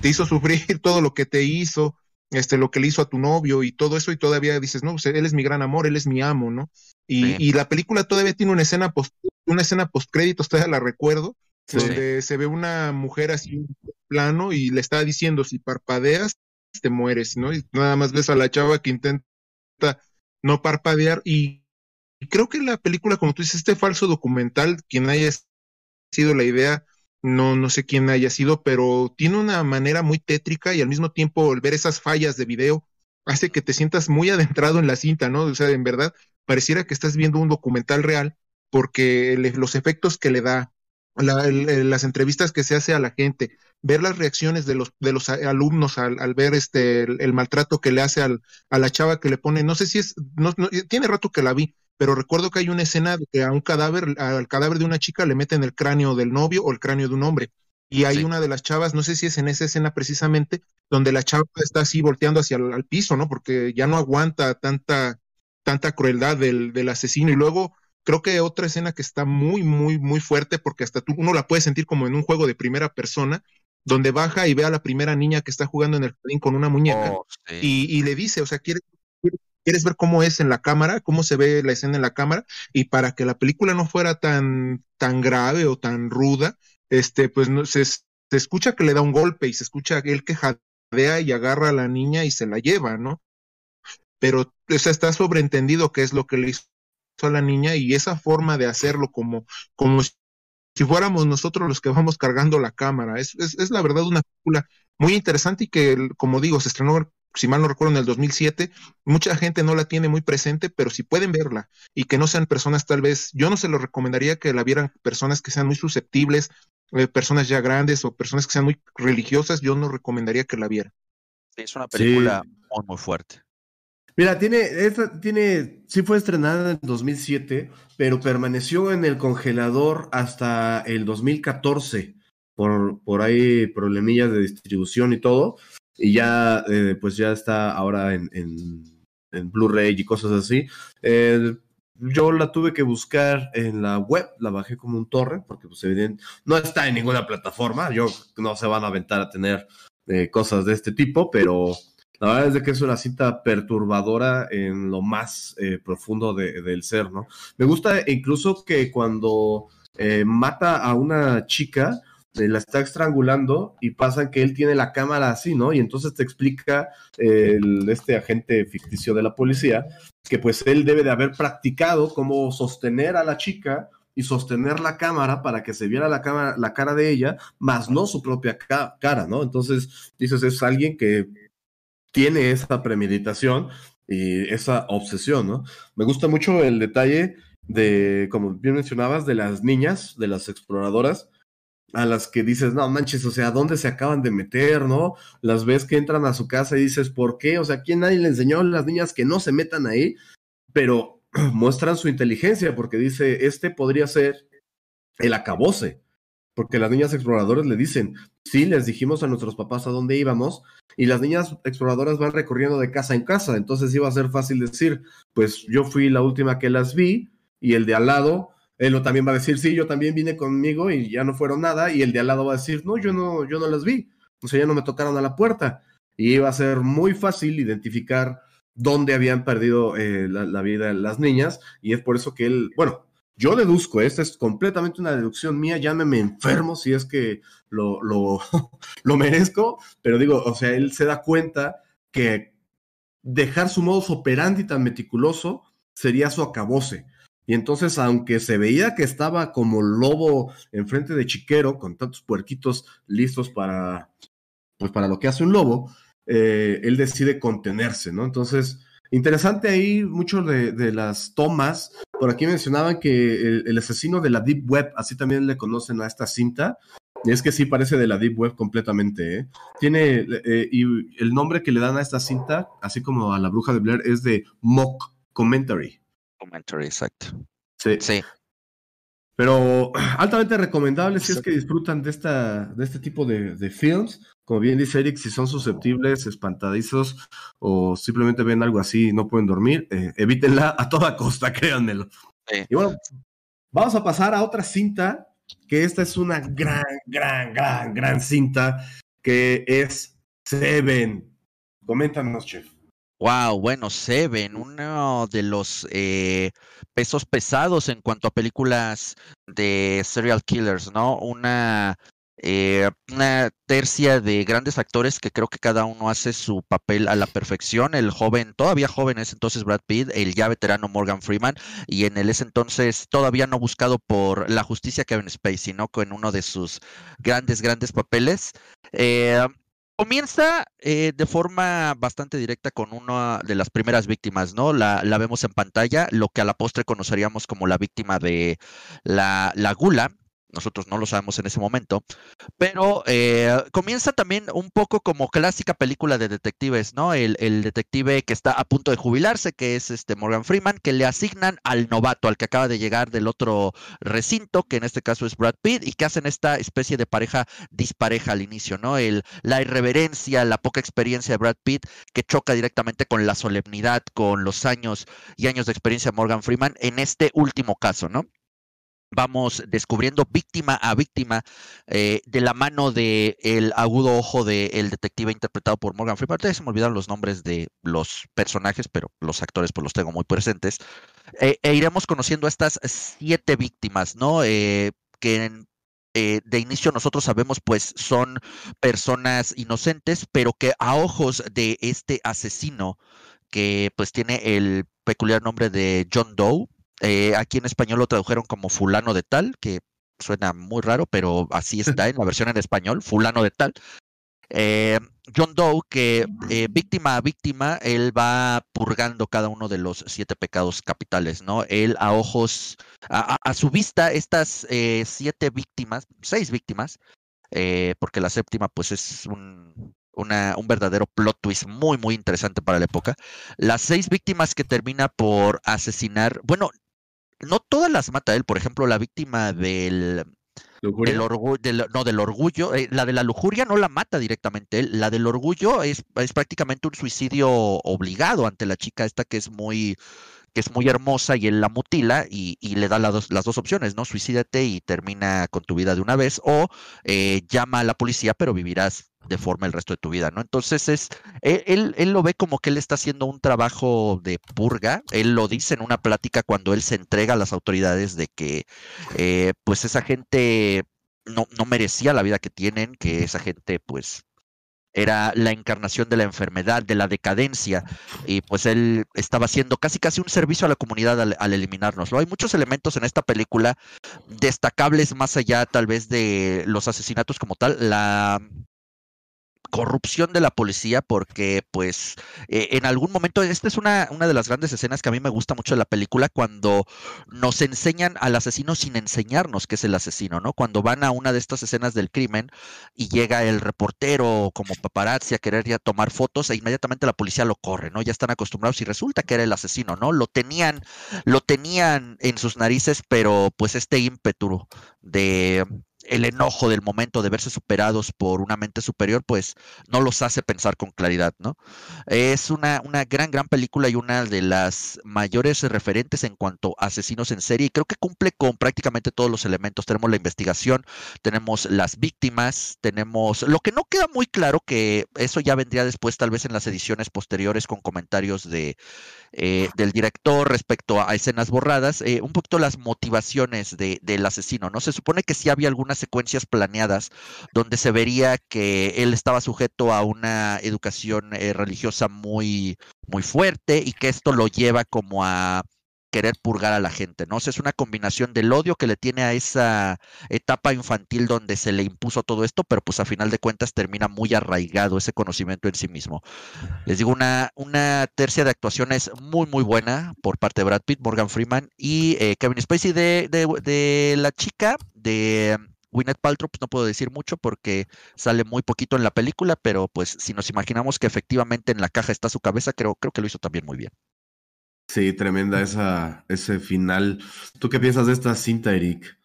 te hizo sufrir todo lo que te hizo, este, lo que le hizo a tu novio y todo eso, y todavía dices, no, pues, él es mi gran amor, él es mi amo, ¿no? Y, la película todavía tiene una escena post, una escena post créditos, todavía la recuerdo, donde se ve una mujer así plano y le está diciendo, si parpadeas, te mueres, ¿no? Y nada más ves a la chava que intenta no parpadear y, creo que la película, como tú dices, este falso documental, quien haya sido la idea, no, no sé quién haya sido, pero tiene una manera muy tétrica y al mismo tiempo el ver esas fallas de video hace que te sientas muy adentrado en la cinta, ¿no? O sea, en verdad, pareciera que estás viendo un documental real porque los efectos que le da, las entrevistas que se hace a la gente, ver las reacciones de los, de los alumnos al, ver este, el, maltrato que le hace al, a la chava que le pone, no sé si es, no, tiene rato que la vi, pero recuerdo que hay una escena de que a un cadáver, al cadáver de una chica le meten el cráneo del novio o el cráneo de un hombre. Y hay una de las chavas, no sé si es en esa escena precisamente, donde la chava está así volteando hacia el piso, ¿no? Porque ya no aguanta tanta, tanta crueldad del, del asesino. Y luego creo que otra escena que está muy, muy, muy fuerte, porque hasta tú uno la puede sentir como en un juego de primera persona, donde baja y ve a la primera niña que está jugando en el jardín con una muñeca oh, y, le dice, o sea, ¿quieres, quieres ver cómo es en la cámara, cómo se ve la escena en la cámara, y para que la película no fuera tan, tan grave o tan ruda, este, pues no, se, se escucha que le da un golpe y se escucha él que jadea y agarra a la niña y se la lleva, ¿no? Pero o sea, está sobreentendido qué es lo que le hizo a la niña y esa forma de hacerlo como, como si fuéramos nosotros los que vamos cargando la cámara. Es, es, la verdad una película muy interesante y que, como digo, se estrenó, si mal no recuerdo, en el 2007. Mucha gente no la tiene muy presente, pero si pueden verla y que no sean personas tal vez, yo no se lo recomendaría que la vieran personas que sean muy susceptibles, eh, personas ya grandes o personas que sean muy religiosas, yo no recomendaría que la vieran. Sí, es una película muy, muy fuerte. Mira, tiene, esta tiene, sí fue estrenada en 2007, pero permaneció en el congelador hasta el 2014 por, por ahí problemillas de distribución y todo, y ya, eh, pues ya está ahora en, en, Blu-ray y cosas así. yo la tuve que buscar en la web, la bajé como un torre, porque pues evidente, no está en ninguna plataforma, yo no se van a aventar a tener eh, cosas de este tipo, pero la verdad es de que es una cita perturbadora en lo más eh, profundo del ser, ¿no? Me gusta incluso que cuando eh, mata a una chica, eh, la está estrangulando y pasa que él tiene la cámara así, ¿no? Y entonces te explica este agente ficticio de la policía que pues él debe de haber practicado cómo sostener a la chica y sostener la cámara para que se viera la, cámara, la cara de ella, más no su propia cara, ¿no? Entonces, dices, es alguien que tiene esa premeditación y esa obsesión, ¿no? Me gusta mucho el detalle de, como bien mencionabas, de las niñas, de las exploradoras, a las que dices, no manches, o sea, ¿dónde se acaban de meter, no? Las ves que entran a su casa y dices, ¿por qué? O sea, ¿quién nadie le enseñó a las niñas que no se metan ahí? Pero muestran su inteligencia porque dice, este podría ser el acabose porque las niñas exploradoras le dicen, sí, les dijimos a nuestros papás a dónde íbamos, y las niñas exploradoras van recorriendo de casa en casa, entonces iba a ser fácil decir, pues yo fui la última que las vi, y el de al lado, él también va a decir, sí, yo también vine conmigo y ya no fueron nada, y el de al lado va a decir, no, yo no, yo no las vi, o sea, ya no me tocaron a la puerta, y iba a ser muy fácil identificar dónde habían perdido eh, la, la vida las niñas, y es por eso que él, bueno, yo deduzco, esta es completamente una deducción mía, llámeme enfermo si es que lo, lo, lo merezco, pero digo, o sea, él se da cuenta que dejar su modus operandi tan meticuloso sería su acabose. Y entonces, aunque se veía que estaba como lobo enfrente de Chiquero, con tantos puerquitos listos para, pues para lo que hace un lobo, eh, él decide contenerse, ¿no? Entonces, Interesante ahí mucho de, las tomas. Por aquí mencionaban que el, asesino de la Deep Web, así también le conocen a esta cinta. Y es que sí parece de la Deep Web completamente. ¿eh? Tiene, eh, y el nombre que le dan a esta cinta, así como a la bruja de Blair, es de Mock Commentary. Commentary, exacto. Sí. Sí. Pero altamente recomendable si es que disfrutan de, esta, de este tipo de, de films. Como bien dice Eric, si son susceptibles, espantadizos o simplemente ven algo así y no pueden dormir, eh, evítenla a toda costa, créanmelo. Y bueno, vamos a pasar a otra cinta, que esta es una gran, gran, gran, gran cinta, que es Seven. Coméntanos, chef. Wow, bueno, Seven, uno de los eh, pesos pesados en cuanto a películas de serial killers, ¿no? Una, eh, una tercia de grandes actores que creo que cada uno hace su papel a la perfección. El joven, todavía joven es entonces Brad Pitt, el ya veterano Morgan Freeman, y en el ese entonces todavía no buscado por la justicia Kevin Spacey, ¿no? Con uno de sus grandes, grandes papeles. Eh, Comienza eh, de forma bastante directa con una de las primeras víctimas, ¿no? La, la, vemos en pantalla, lo que a la postre conoceríamos como la víctima de la, la gula, nosotros no lo sabemos en ese momento, pero eh, comienza también un poco como clásica película de detectives, ¿no? El, detective que está a punto de jubilarse, que es este Morgan Freeman, que le asignan al novato, al que acaba de llegar del otro recinto, que en este caso es Brad Pitt, y que hacen esta especie de pareja dispareja al inicio, ¿no? El, la irreverencia, la poca experiencia de Brad Pitt, que choca directamente con la solemnidad, con los años y años de experiencia de Morgan Freeman en este último caso, ¿no? Vamos descubriendo víctima a víctima eh, de la mano del el agudo ojo del detective interpretado por Morgan Freeman. se me olvidaron los nombres de los personajes, pero los actores pues los tengo muy presentes. Eh, e iremos conociendo a estas siete víctimas, ¿no? Eh, que en, de inicio nosotros sabemos pues son personas inocentes, pero que a ojos de este asesino que pues tiene el peculiar nombre de John Doe, eh, aquí en español lo tradujeron como fulano de tal, que suena muy raro, pero así está en la versión en español, fulano de tal. Eh, John Doe, que eh, víctima a víctima, él va purgando cada uno de los siete pecados capitales, ¿no? Él a ojos, a, su vista, estas siete víctimas, seis víctimas, porque la séptima pues es un, una, un verdadero plot twist muy, muy interesante para la época. Las seis víctimas que termina por asesinar, bueno, no todas las mata él, por ejemplo, la víctima del, del orgullo, no, del orgullo, eh, la de la lujuria no la mata directamente él, la del orgullo es, es prácticamente un suicidio obligado ante la chica esta que es muy que es muy hermosa y él la mutila y, y le da las dos, las dos opciones, ¿no? Suicídate y termina con tu vida de una vez o eh, llama a la policía pero vivirás de forma el resto de tu vida, ¿no? Entonces es, él, él, lo ve como que él está haciendo un trabajo de purga, él lo dice en una plática cuando él se entrega a las autoridades de que eh, pues esa gente no, no merecía la vida que tienen, que esa gente pues era la encarnación de la enfermedad, de la decadencia, y pues él estaba haciendo casi casi un servicio a la comunidad al, al eliminárnoslo. Hay muchos elementos en esta película destacables más allá tal vez de los asesinatos como tal, la corrupción de la policía porque pues eh, en algún momento esta es una, una de las grandes escenas que a mí me gusta mucho de la película cuando nos enseñan al asesino sin enseñarnos que es el asesino, ¿no? Cuando van a una de estas escenas del crimen y llega el reportero como paparazzi a querer ya tomar fotos e inmediatamente la policía lo corre, ¿no? Ya están acostumbrados y resulta que era el asesino, ¿no? Lo tenían, lo tenían en sus narices, pero pues este ímpetu de el enojo del momento de verse superados por una mente superior, pues no los hace pensar con claridad, ¿no? Es una, una gran, gran película y una de las mayores referentes en cuanto a asesinos en serie y creo que cumple con prácticamente todos los elementos. Tenemos la investigación, tenemos las víctimas, tenemos lo que no queda muy claro, que eso ya vendría después tal vez en las ediciones posteriores con comentarios de eh, del director respecto a, escenas borradas, eh, un poquito las motivaciones de, del asesino, ¿no? Se supone que sí había algunas secuencias planeadas donde se vería que él estaba sujeto a una educación eh, religiosa muy, muy fuerte y que esto lo lleva como a querer purgar a la gente, ¿no? Es una combinación del odio que le tiene a esa etapa infantil donde se le impuso todo esto, pero pues a final de cuentas termina muy arraigado ese conocimiento en sí mismo. Les digo, una, una tercia de actuaciones muy, muy buena por parte de Brad Pitt, Morgan Freeman y eh, Kevin Spacey de, de, la chica, de Gwyneth Paltrow, pues no puedo decir mucho porque sale muy poquito en la película, pero pues si nos imaginamos que efectivamente en la caja está su cabeza, creo, creo que lo hizo también muy bien. Sí, tremenda esa, ese final. ¿Tú qué piensas de esta cinta, Eric?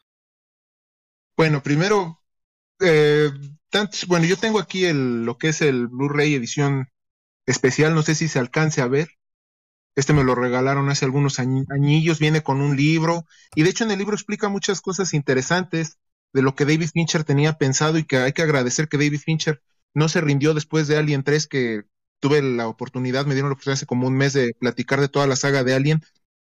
Bueno, primero, eh, bueno, yo tengo aquí lo que es el Blu-ray edición especial, no sé si se alcance a ver. Este me lo regalaron hace algunos añillos, viene con un libro y de hecho en el libro explica muchas cosas interesantes de lo que David Fincher tenía pensado y que hay que agradecer que David Fincher no se rindió después de Alien 3 que tuve la oportunidad, me dieron la oportunidad hace como un mes de platicar de toda la saga de Alien.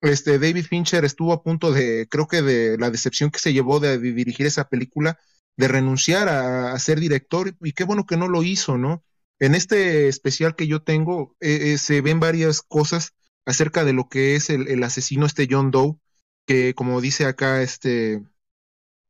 Este, David Fincher estuvo a punto de, creo que de la decepción que se llevó de, dirigir esa película, de renunciar a, ser director, y qué bueno que no lo hizo, ¿no? En este especial que yo tengo, eh, eh, se ven varias cosas acerca de lo que es el, el, asesino este John Doe, que como dice acá este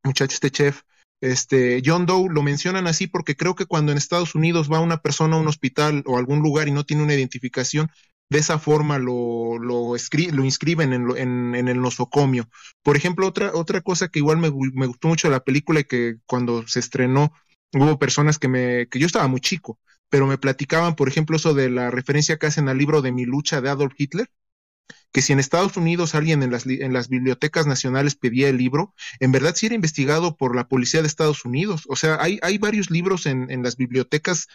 muchacho, este chef, este, John Doe lo mencionan así porque creo que cuando en Estados Unidos va una persona a un hospital o algún lugar y no tiene una identificación, de esa forma lo, lo, lo inscriben en, en, en, el nosocomio. Por ejemplo, otra, otra cosa que igual me, me, gustó mucho de la película y que cuando se estrenó hubo personas que me, que yo estaba muy chico, pero me platicaban, por ejemplo, eso de la referencia que hacen al libro de Mi lucha de Adolf Hitler, que si en Estados Unidos alguien en las, en las bibliotecas nacionales pedía el libro, en verdad sí era investigado por la policía de Estados Unidos. O sea, hay, hay varios libros en, en las bibliotecas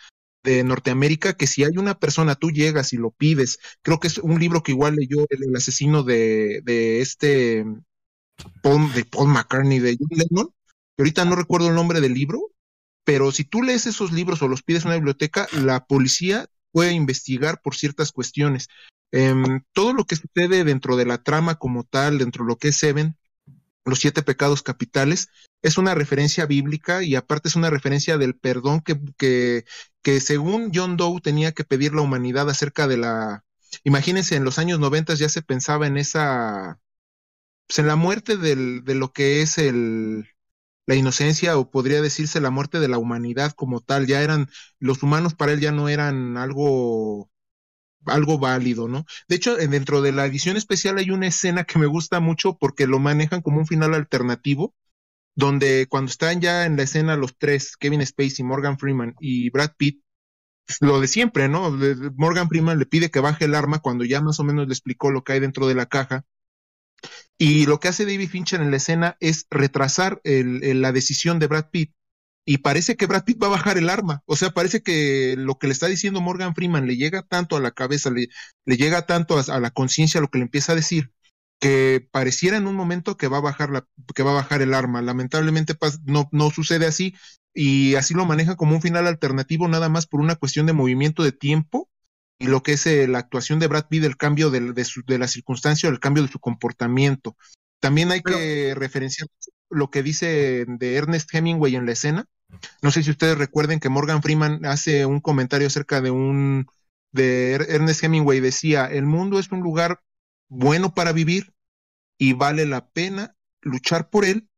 de Norteamérica que si hay una persona, tú llegas y lo pides. Creo que es un libro que igual leyó el, asesino de, de este Paul, de Paul McCartney, de John Lennon, que ahorita no recuerdo el nombre del libro, pero si tú lees esos libros o los pides en una biblioteca, la policía puede investigar por ciertas cuestiones. Em, todo lo que sucede dentro de la trama como tal, dentro de lo que es Seven, los siete pecados capitales, es una referencia bíblica y aparte es una referencia del perdón que, que, según John Doe tenía que pedir la humanidad acerca de la... Imagínense, en los años 90 ya se pensaba en esa... Pues en la muerte de lo que es el, la inocencia o podría decirse la muerte de la humanidad como tal. Ya eran, los humanos para él ya no eran algo algo válido, ¿no? De hecho, dentro de la edición especial hay una escena que me gusta mucho porque lo manejan como un final alternativo, donde cuando están ya en la escena los tres, Kevin Spacey, Morgan Freeman y Brad Pitt, pues, lo de siempre, ¿no? Morgan Freeman le pide que baje el arma cuando ya más o menos le explicó lo que hay dentro de la caja. Y lo que hace David Fincher en la escena es retrasar la decisión de Brad Pitt y parece que Brad Pitt va a bajar el arma. O sea, parece que lo que le está diciendo Morgan Freeman le llega tanto a la cabeza, le, le llega tanto a, la conciencia lo que le empieza a decir, que pareciera en un momento que va a bajar la, que va a bajar el arma. Lamentablemente no, no sucede así, y así lo maneja como un final alternativo, nada más por una cuestión de movimiento de tiempo y lo que es eh, la actuación de Brad Pitt, el cambio de, de, su, de la circunstancia, el cambio de su comportamiento. También hay que referenciar lo que dice de Ernest Hemingway en la escena, no sé si ustedes recuerden que Morgan Freeman hace un comentario acerca de un de Ernest Hemingway decía, "El mundo es un lugar bueno para vivir y vale la pena luchar por él."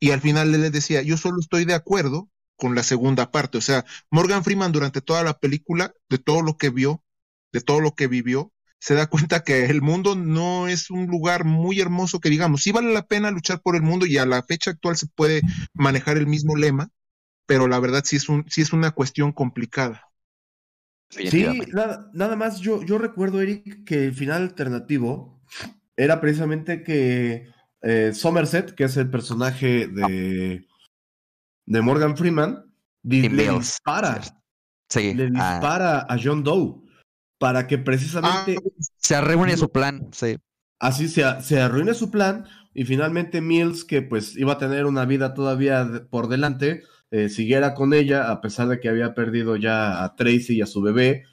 Y al final él decía, "Yo solo estoy de acuerdo con la segunda parte." O sea, Morgan Freeman durante toda la película, de todo lo que vio, de todo lo que vivió, se da cuenta que el mundo no es un lugar muy hermoso que digamos, sí vale la pena luchar por el mundo y a la fecha actual se puede manejar el mismo lema, pero la verdad sí es, un, sí es una cuestión complicada. Sí, nada, nada más yo, yo recuerdo, Eric, que el final alternativo era precisamente que eh, Somerset, que es el personaje de, de Morgan Freeman, le dispara, le ah. dispara a John Doe para que precisamente ah, se arruine su plan, sí. Así se, se arruine su plan y finalmente Mills, que pues iba a tener una vida todavía por delante, eh, siguiera con ella, a pesar de que había perdido ya a Tracy y a su bebé,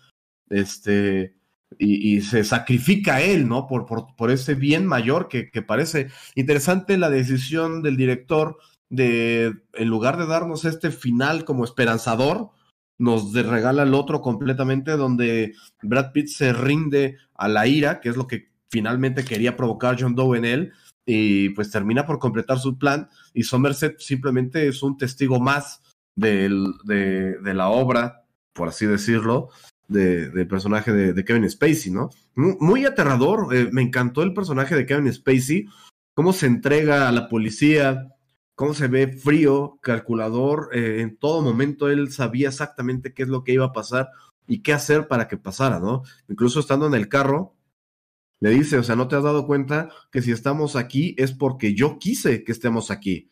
este, y, se sacrifica él, ¿no? Por, por, por ese bien mayor que, que, parece interesante la decisión del director de, en lugar de darnos este final como esperanzador, nos regala el otro completamente, donde Brad Pitt se rinde a la ira, que es lo que finalmente quería provocar John Doe en él, y pues termina por completar su plan y Somerset simplemente es un testigo más del, de, de, la obra, por así decirlo, del de personaje de, Kevin Spacey, ¿no? Muy, aterrador, eh, me encantó el personaje de Kevin Spacey, cómo se entrega a la policía, cómo se ve frío, calculador, eh, en todo momento él sabía exactamente qué es lo que iba a pasar y qué hacer para que pasara, ¿no? Incluso estando en el carro, le dice, o sea, ¿no te has dado cuenta que si estamos aquí es porque yo quise que estemos aquí?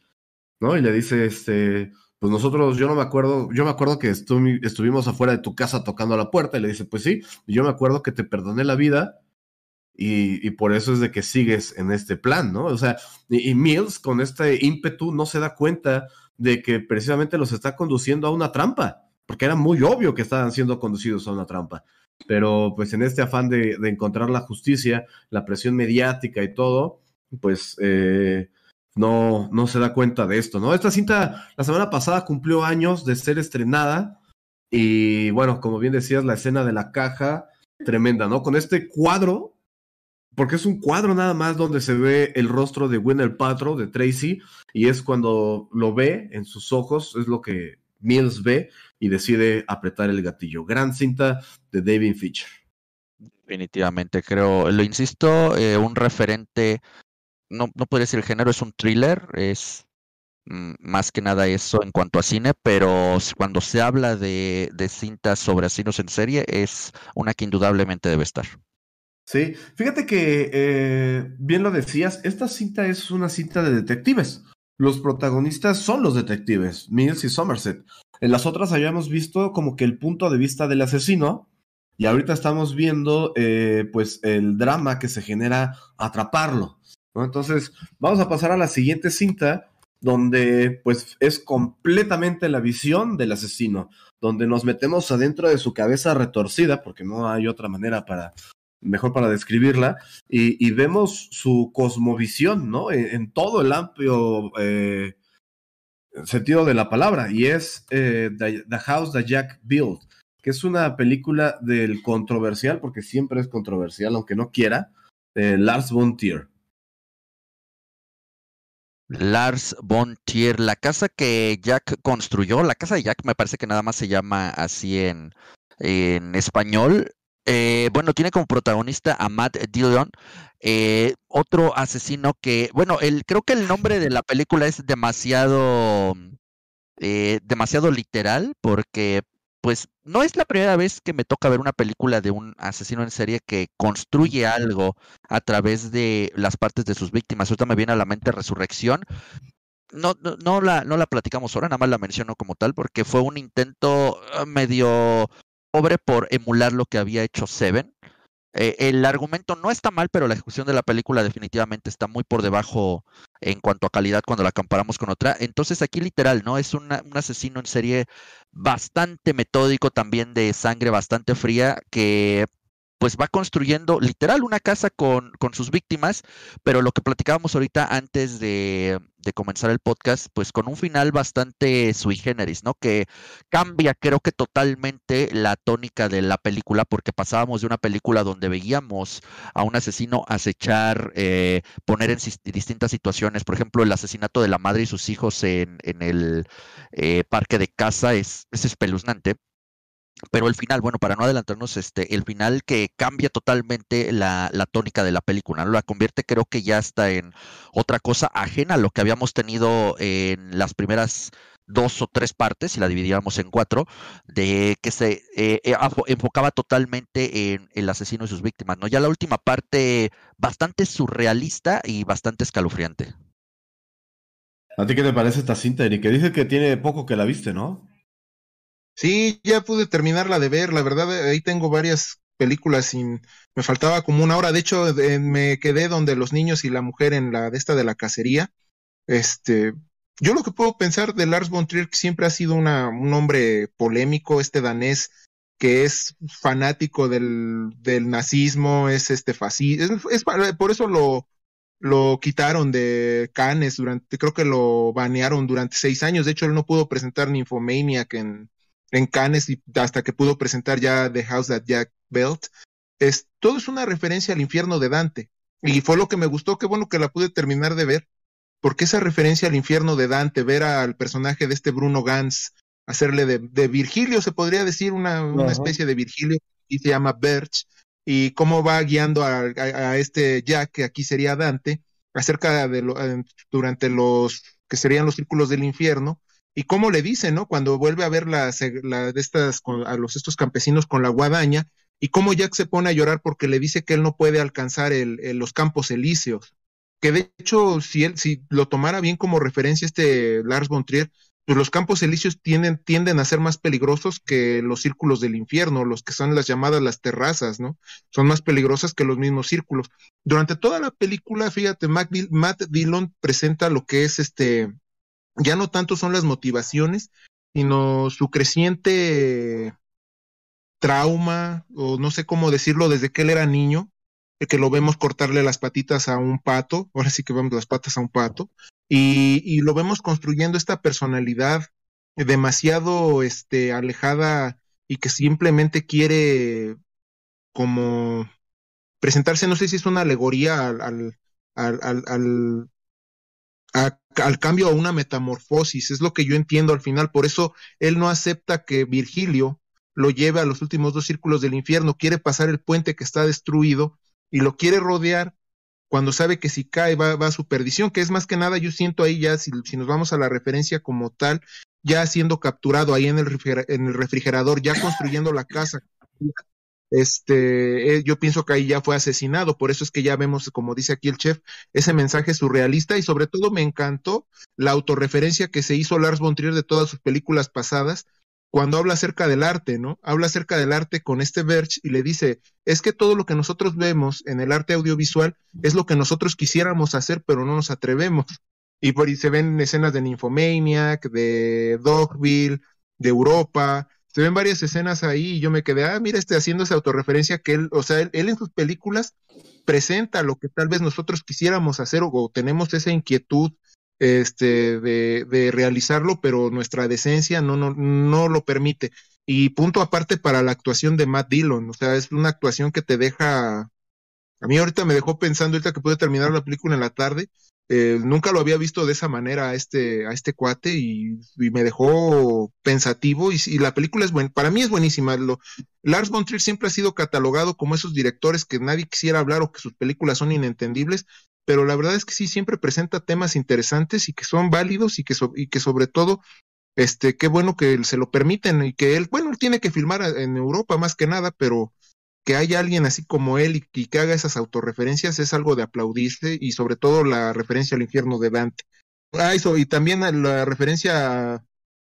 ¿No? Y le dice, este, pues nosotros, yo no me acuerdo, yo me acuerdo que estuvimos afuera de tu casa tocando a la puerta y le dice, pues sí, yo me acuerdo que te perdoné la vida y, por eso es de que sigues en este plan, ¿no? O sea, y, Mills con este ímpetu no se da cuenta de que precisamente los está conduciendo a una trampa, porque era muy obvio que estaban siendo conducidos a una trampa. pero pues en este afán de, encontrar la justicia, la presión mediática y todo, pues eh, no, no se da cuenta de esto, ¿no? Esta cinta la semana pasada cumplió años de ser estrenada y bueno, como bien decías, la escena de la caja, tremenda, ¿no? Con este cuadro, porque es un cuadro nada más donde se ve el rostro de Winner Patro, de Tracy, y es cuando lo ve en sus ojos, es lo que Mills ve y decide apretar el gatillo. Gran cinta de David Fincher. Definitivamente, creo, lo insisto, eh, un referente, no, no podría decir el género, es un thriller, es mm, más que nada eso en cuanto a cine, pero cuando se habla de, de cintas sobre asesinos en serie, es una que indudablemente debe estar. Sí, fíjate que eh, bien lo decías, esta cinta es una cinta de detectives. Los protagonistas son los detectives, Mills y Somerset. En las otras habíamos visto como que el punto de vista del asesino y ahorita estamos viendo eh, pues el drama que se genera atraparlo. Entonces vamos a pasar a la siguiente cinta donde pues es completamente la visión del asesino, donde nos metemos adentro de su cabeza retorcida, porque no hay otra manera para, mejor para describirla, y, vemos su cosmovisión, ¿no? En, todo el amplio eh, sentido de la palabra, y es eh, The, House That Jack Built, que es una película del controversial, porque siempre es controversial, aunque no quiera, Lars von Trier. Lars von Trier, la casa que Jack construyó, la casa de Jack me parece que nada más se llama así en, en español, eh, bueno, tiene como protagonista a Matt Dillon, eh, otro asesino que, bueno, el, creo que el nombre de la película es demasiado, eh, demasiado literal, porque pues no es la primera vez que me toca ver una película de un asesino en serie que construye algo a través de las partes de sus víctimas. Ahorita me viene a la mente Resurrección. No, no, no, la, no la platicamos ahora, nada más la menciono como tal, porque fue un intento ah, medio pobre por emular lo que había hecho Seven. Eh, el argumento no está mal, pero la ejecución de la película definitivamente está muy por debajo en cuanto a calidad cuando la comparamos con otra. Entonces aquí literal, ¿no? Es un asesino en serie bastante metódico, también de sangre bastante fría, que pues va construyendo literal una casa con, con sus víctimas, pero lo que platicábamos ahorita antes de, de, comenzar el podcast, pues con un final bastante sui generis, ¿no? Que cambia creo que totalmente la tónica de la película, porque pasábamos de una película donde veíamos a un asesino acechar, eh, poner en distintas situaciones, por ejemplo, el asesinato de la madre y sus hijos en, en el eh, parque de casa es, es espeluznante pero el final, bueno, para no adelantarnos, este, el final que cambia totalmente la, la, tónica de la película, la convierte creo que ya está en otra cosa ajena a lo que habíamos tenido en las primeras dos o tres partes, si la dividíamos en cuatro, de que se eh, eh, enfocaba totalmente en el asesino y sus víctimas, ¿no? Ya la última parte bastante surrealista y bastante escalofriante. ¿A ti qué te parece esta cinta, Eric? Que dice que tiene poco que la viste, ¿no? Sí, ya pude terminarla de ver, la verdad, ahí tengo varias películas sin, me faltaba como una hora, de hecho me quedé donde los niños y la mujer en la de esta de la cacería, este, yo lo que puedo pensar de Lars von Trier, que siempre ha sido una, un hombre polémico, este danés que es fanático del, del nazismo, es este fascista, es, por eso lo, lo quitaron de Cannes durante, creo que lo banearon durante seis años, de hecho él no pudo presentar ni Infomaniac en, en Cannes y hasta que pudo presentar ya The House That Jack Built. Es, todo es una referencia al infierno de Dante. Y fue lo que me gustó, qué bueno que la pude terminar de ver, porque esa referencia al infierno de Dante, ver al personaje de este Bruno Gans, hacerle de, Virgilio, se podría decir, una, especie de Virgilio, y se llama Birch, y cómo va guiando a, este Jack, que aquí sería Dante, acerca de lo, durante los que serían los círculos del infierno, y cómo le dice, ¿no? Cuando vuelve a ver de estas, a los, estos campesinos con la guadaña, y cómo Jack se pone a llorar porque le dice que él no puede alcanzar el, los campos elíseos. Que de hecho, si él, si lo tomara bien como referencia este Lars von Trier, pues los campos elíseos tienden, tienden a ser más peligrosos que los círculos del infierno, los que son las llamadas las terrazas, ¿no? Son más peligrosas que los mismos círculos. Durante toda la película, fíjate, Matt Dillon presenta lo que es este, ya no tanto son las motivaciones, sino su creciente trauma, o no sé cómo decirlo, desde que él era niño, que lo vemos cortarle las patitas a un pato, ahora sí que vemos las patas a un pato, y, y lo vemos construyendo esta personalidad demasiado este, alejada y que simplemente quiere como presentarse, no sé si es una alegoría al, al, al cambio a una metamorfosis, es lo que yo entiendo al final, por eso él no acepta que Virgilio lo lleve a los últimos dos círculos del infierno, quiere pasar el puente que está destruido y lo quiere rodear cuando sabe que si cae va, va a su perdición, que es más que nada, yo siento ahí ya, si, si nos vamos a la referencia como tal, ya siendo capturado ahí en el, en el refrigerador, ya construyendo la casa. Este, eh, yo pienso que ahí ya fue asesinado, por eso es que ya vemos, como dice aquí el chef, ese mensaje surrealista y sobre todo me encantó la autorreferencia que se hizo Lars von Trier de todas sus películas pasadas, cuando habla acerca del arte, ¿no? Habla acerca del arte con este Verge y le dice, es que todo lo que nosotros vemos en el arte audiovisual es lo que nosotros quisiéramos hacer, pero no nos atrevemos. Y por ahí se ven escenas de Nymphomaniac, de Dogville, de Europa, se ven varias escenas ahí y yo me quedé, ah, mira, este haciendo esa autorreferencia que él, o sea, él, en sus películas presenta lo que tal vez nosotros quisiéramos hacer o, o tenemos esa inquietud este, de, de, realizarlo, pero nuestra decencia no, no, no lo permite. Y punto aparte para la actuación de Matt Dillon, o sea, es una actuación que te deja, a mí ahorita me dejó pensando, ahorita que pude terminar la película en la tarde, eh, nunca lo había visto de esa manera a este, a este cuate y, me dejó pensativo y, y, la película es buena, para mí es buenísima. Lars von Trier siempre ha sido catalogado como esos directores que nadie quisiera hablar o que sus películas son inentendibles, pero la verdad es que sí siempre presenta temas interesantes y que son válidos y que, so, y que sobre todo, este, qué bueno que se lo permiten y que él, bueno, él tiene que filmar en Europa más que nada, pero que haya alguien así como él y, y que haga esas autorreferencias es algo de aplaudirse y sobre todo la referencia al infierno de Dante. Ah, eso, y también la referencia a,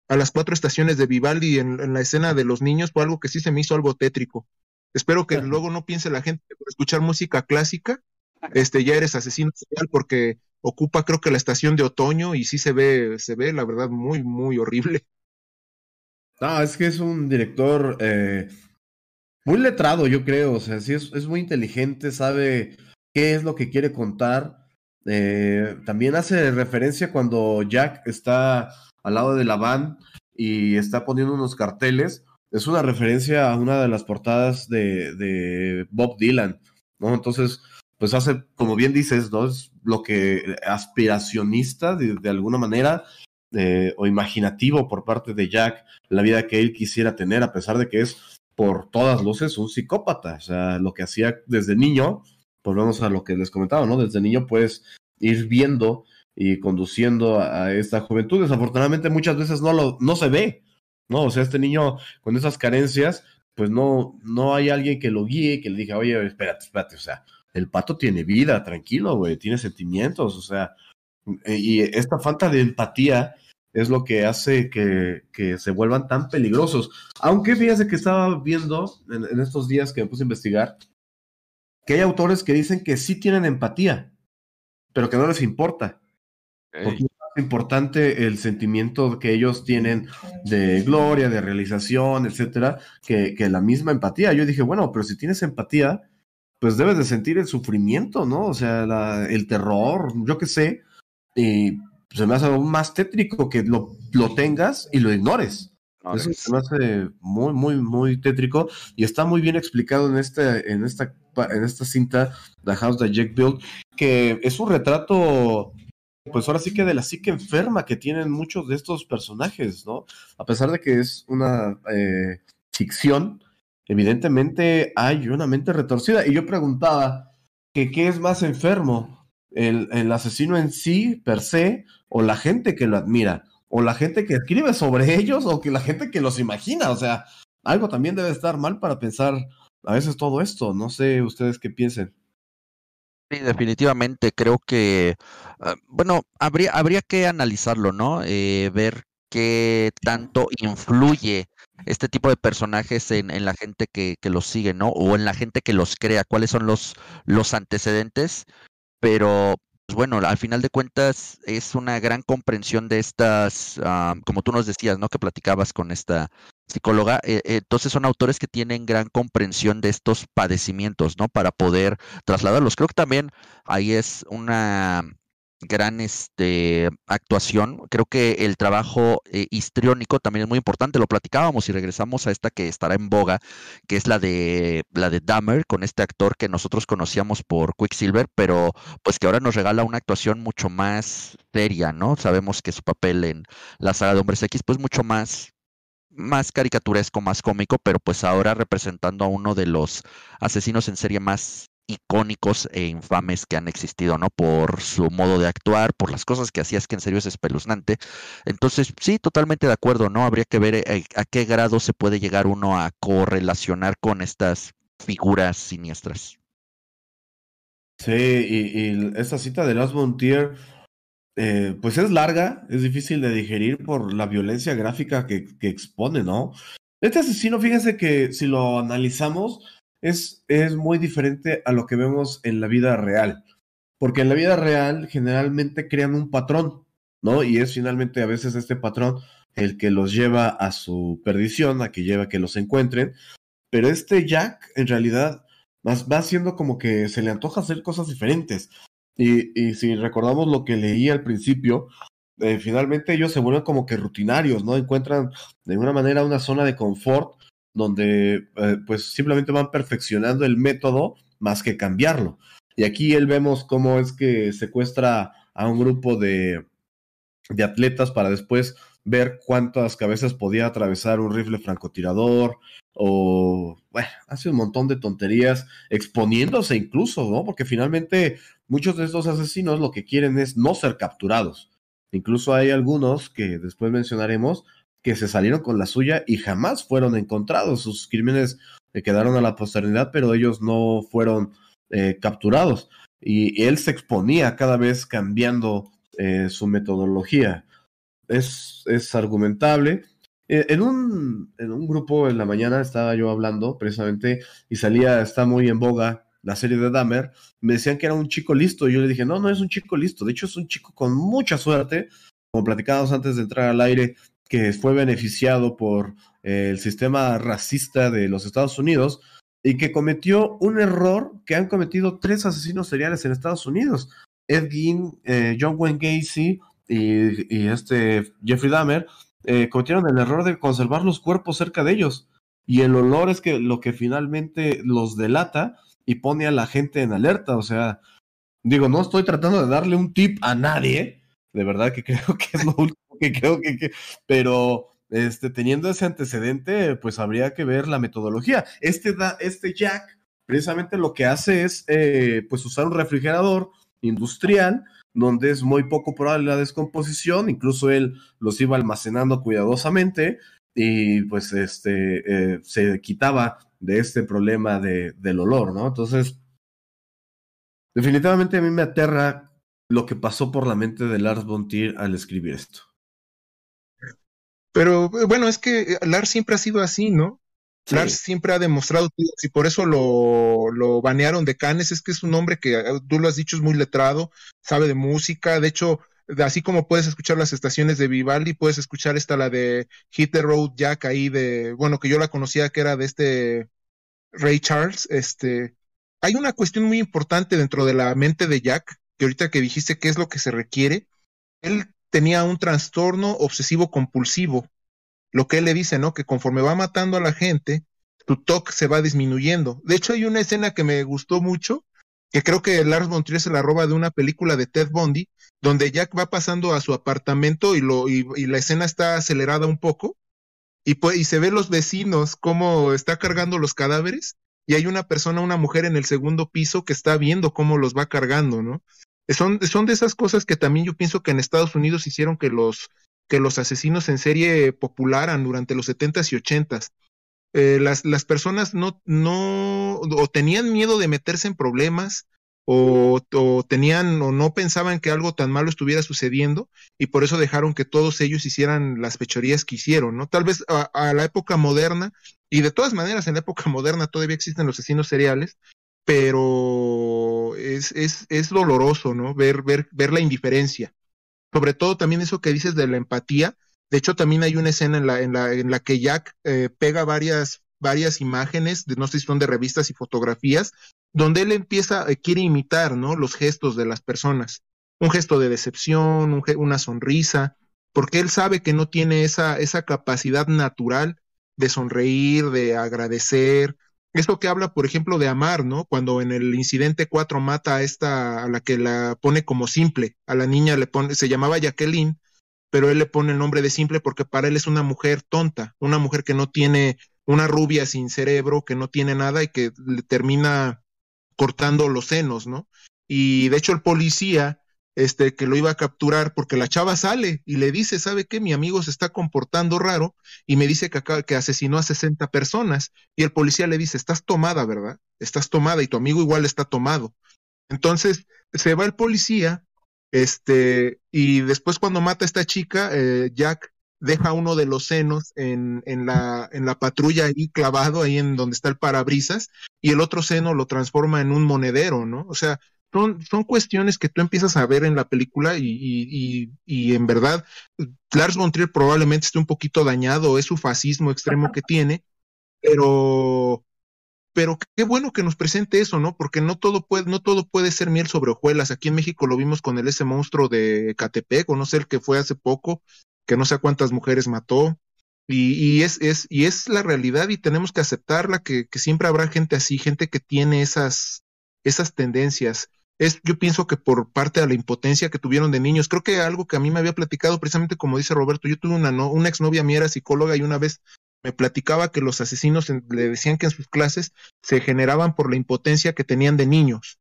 a, las cuatro estaciones de Vivaldi en, en, la escena de los niños fue algo que sí se me hizo algo tétrico. Espero que luego no piense la gente que por escuchar música clásica este, ya eres asesino serial porque ocupa creo que la estación de otoño y sí se ve, se ve la verdad muy, muy horrible. No, es que es un director eh, muy letrado, yo creo, o sea, sí es, es, muy inteligente, sabe qué es lo que quiere contar. Eh, también hace referencia cuando Jack está al lado de la van y está poniendo unos carteles. Es una referencia a una de las portadas de, de Bob Dylan, ¿no? Entonces, pues hace, como bien dices, ¿no? Es lo que aspiracionista de, alguna manera eh, o imaginativo por parte de Jack, la vida que él quisiera tener, a pesar de que es por todas luces un psicópata. O sea, lo que hacía desde niño, volvemos a lo que les comentaba, ¿no? Desde niño puedes ir viendo y conduciendo a, esta juventud. Desafortunadamente muchas veces no, lo, no se ve, ¿no? O sea, este niño con esas carencias, pues no, no hay alguien que lo guíe, que le diga, oye, espérate, espérate, o sea, el pato tiene vida, tranquilo, güey, tiene sentimientos, o sea, y esta falta de empatía es lo que hace que, que se vuelvan tan peligrosos. Aunque fíjate que estaba viendo en, en, estos días que me puse a investigar, que hay autores que dicen que sí tienen empatía, pero que no les importa. Hey. Porque es más importante el sentimiento que ellos tienen de gloria, de realización, etcétera, que, que la misma empatía. Yo dije, bueno, pero si tienes empatía, pues debes de sentir el sufrimiento, ¿no? O sea, la, el terror, yo qué sé, y se me hace aún más tétrico que lo, lo tengas y lo ignores. No, Eso se me hace muy, muy, muy tétrico y está muy bien explicado en, este, en, esta, en esta cinta, The House that Jack Built, que es un retrato, pues ahora sí que de la psique enferma que tienen muchos de estos personajes, ¿no? A pesar de que es una eh, ficción, evidentemente hay una mente retorcida. Y yo preguntaba que qué es más enfermo, el, el, asesino en sí, per se, o la gente que lo admira, o la gente que escribe sobre ellos, o que la gente que los imagina. O sea, algo también debe estar mal para pensar a veces todo esto. No sé ustedes qué piensen. Sí, definitivamente creo que, uh, bueno, habría, habría que analizarlo, ¿no? Eh, ver qué tanto influye este tipo de personajes en, en la gente que, que, los sigue, ¿no? O en la gente que los crea, cuáles son los, los antecedentes. Pero, pues bueno, al final de cuentas es una gran comprensión de estas, uh, como tú nos decías, ¿no? Que platicabas con esta psicóloga, eh, entonces son autores que tienen gran comprensión de estos padecimientos, ¿no? Para poder trasladarlos. Creo que también ahí es una gran este, actuación. Creo que el trabajo eh, histriónico también es muy importante. Lo platicábamos y regresamos a esta que estará en boga, que es la de la de Dahmer, con este actor que nosotros conocíamos por Quicksilver, pero pues que ahora nos regala una actuación mucho más seria, ¿no? Sabemos que su papel en la saga de Hombres X, pues mucho más más caricaturesco, más cómico, pero pues ahora representando a uno de los asesinos en serie más icónicos e infames que han existido, ¿no? Por su modo de actuar, por las cosas que hacía, es que en serio es espeluznante. Entonces, sí, totalmente de acuerdo, ¿no? Habría que ver eh, a qué grado se puede llegar uno a correlacionar con estas figuras siniestras. Sí, y, esta cita de Last Montier, eh, pues es larga, es difícil de digerir por la violencia gráfica que, que expone, ¿no? Este asesino, fíjense que si lo analizamos, es, es muy diferente a lo que vemos en la vida real. Porque en la vida real generalmente crean un patrón, ¿no? Y es finalmente a veces este patrón el que los lleva a su perdición, a que lleva a que los encuentren. Pero este Jack, en realidad, va haciendo como que se le antoja hacer cosas diferentes. Y, y si recordamos lo que leí al principio, eh, finalmente ellos se vuelven como que rutinarios, ¿no? Encuentran de alguna manera una zona de confort donde eh, pues simplemente van perfeccionando el método más que cambiarlo. Y aquí él vemos cómo es que secuestra a un grupo de, de atletas para después ver cuántas cabezas podía atravesar un rifle francotirador o, bueno, hace un montón de tonterías, exponiéndose incluso, ¿no? Porque finalmente muchos de estos asesinos lo que quieren es no ser capturados. Incluso hay algunos que después mencionaremos que se salieron con la suya y jamás fueron encontrados. Sus crímenes quedaron a la posteridad, pero ellos no fueron eh, capturados. Y, él se exponía cada vez cambiando eh, su metodología. Es, es argumentable. Eh, en, un, en un grupo en la mañana estaba yo hablando precisamente y salía, está muy en boga la serie de Dahmer, me decían que era un chico listo. Y yo le dije, no, no es un chico listo. De hecho, es un chico con mucha suerte. Como platicábamos antes de entrar al aire, que fue beneficiado por eh, el sistema racista de los Estados Unidos y que cometió un error que han cometido tres asesinos seriales en Estados Unidos. Ed Gein, eh, John Wayne Gacy y, este Jeffrey Dahmer eh, cometieron el error de conservar los cuerpos cerca de ellos. Y el olor es que lo que finalmente los delata y pone a la gente en alerta. O sea, digo, no estoy tratando de darle un tip a nadie. De verdad que creo que es lo último que creo que, pero este, teniendo ese antecedente, pues habría que ver la metodología. Este, da, este Jack precisamente lo que hace es eh, pues usar un refrigerador industrial donde es muy poco probable la descomposición, incluso él los iba almacenando cuidadosamente y pues este eh, se quitaba de este problema de, del olor, ¿no? Entonces, definitivamente a mí me aterra lo que pasó por la mente de Lars von Trier al escribir esto. Pero eh, bueno, es que eh, Lars siempre ha sido así, ¿no? Lars siempre ha demostrado, y por eso lo, lo banearon de Cannes, es que es un hombre que, eh, tú lo has dicho, es muy letrado, sabe de música, de hecho, así como puedes escuchar las estaciones de Vivaldi, puedes escuchar esta, la de Hit the Road Jack, ahí de, bueno, que yo la conocía, que era de este Ray Charles, este, hay una cuestión muy importante dentro de la mente de Jack, que ahorita que dijiste qué es lo que se requiere, él tenía un trastorno obsesivo compulsivo. Lo que él le dice, ¿no? Que conforme va matando a la gente, tu TOC se va disminuyendo. De hecho, hay una escena que me gustó mucho, que creo que Lars von Trier se la roba de una película de Ted Bundy, donde Jack va pasando a su apartamento y, lo, y, la escena está acelerada un poco, y, pues, y se ve los vecinos cómo está cargando los cadáveres, y hay una persona, una mujer en el segundo piso que está viendo cómo los va cargando, ¿no? Son, son de esas cosas que también yo pienso que en Estados Unidos hicieron que los, que los asesinos en serie popularan durante los 70s y 80s. Eh, las, las personas no, no, o tenían miedo de meterse en problemas, o, tenían o no pensaban que algo tan malo estuviera sucediendo y por eso dejaron que todos ellos hicieran las fechorías que hicieron, ¿no? Tal vez a, a, la época moderna, y de todas maneras en la época moderna todavía existen los asesinos seriales, pero es, es, es doloroso, ¿no? Ver, ver, ver la indiferencia. Sobre todo también eso que dices de la empatía, De hecho, también hay una escena en la, en la, en la que Jack eh, pega varias, varias imágenes, de, no sé si son de revistas y fotografías, donde él empieza, eh, quiere imitar, ¿no? Los gestos de las personas. Un gesto de decepción, una sonrisa, porque él sabe que no tiene esa, esa capacidad natural de sonreír, de agradecer. Esto que habla, por ejemplo, de amar, ¿no? Cuando en el incidente 4 mata a esta, a la que la pone como simple, a la niña le pone, se llamaba Jacqueline, pero él le pone el nombre de simple porque para él es una mujer tonta, una mujer que no tiene, una rubia sin cerebro, que no tiene nada y que le termina cortando los senos, ¿no? Y de hecho el policía, este, que lo iba a capturar porque la chava sale y le dice, ¿sabe qué? Mi amigo se está comportando raro y me dice que, que asesinó a 60 personas. Y el policía le dice, estás tomada, ¿verdad? Estás tomada y tu amigo igual está tomado. Entonces se va el policía este, y después cuando mata a esta chica, eh, Jack deja uno de los senos en, en, la, en la patrulla ahí clavado, ahí en donde está el parabrisas, y el otro seno lo transforma en un monedero, ¿no? O sea, son, son cuestiones que tú empiezas a ver en la película y, y, y, en verdad, Lars von Trier probablemente esté un poquito dañado, es su fascismo extremo que tiene, pero pero qué bueno que nos presente eso, ¿no? Porque no todo puede, no todo puede ser miel sobre hojuelas. Aquí en México lo vimos con el ese monstruo de Catepec, o no sé el que fue hace poco, que no sé cuántas mujeres mató. Y, y es, es, y es la realidad y tenemos que aceptarla, que, que, siempre habrá gente así, gente que tiene esas, esas tendencias. Es, yo pienso que por parte de la impotencia que tuvieron de niños, creo que algo que a mí me había platicado, precisamente como dice Roberto, yo tuve una, no, una exnovia mía, era psicóloga, y una vez me platicaba que los asesinos le decían que en sus clases se generaban por la impotencia que tenían de niños,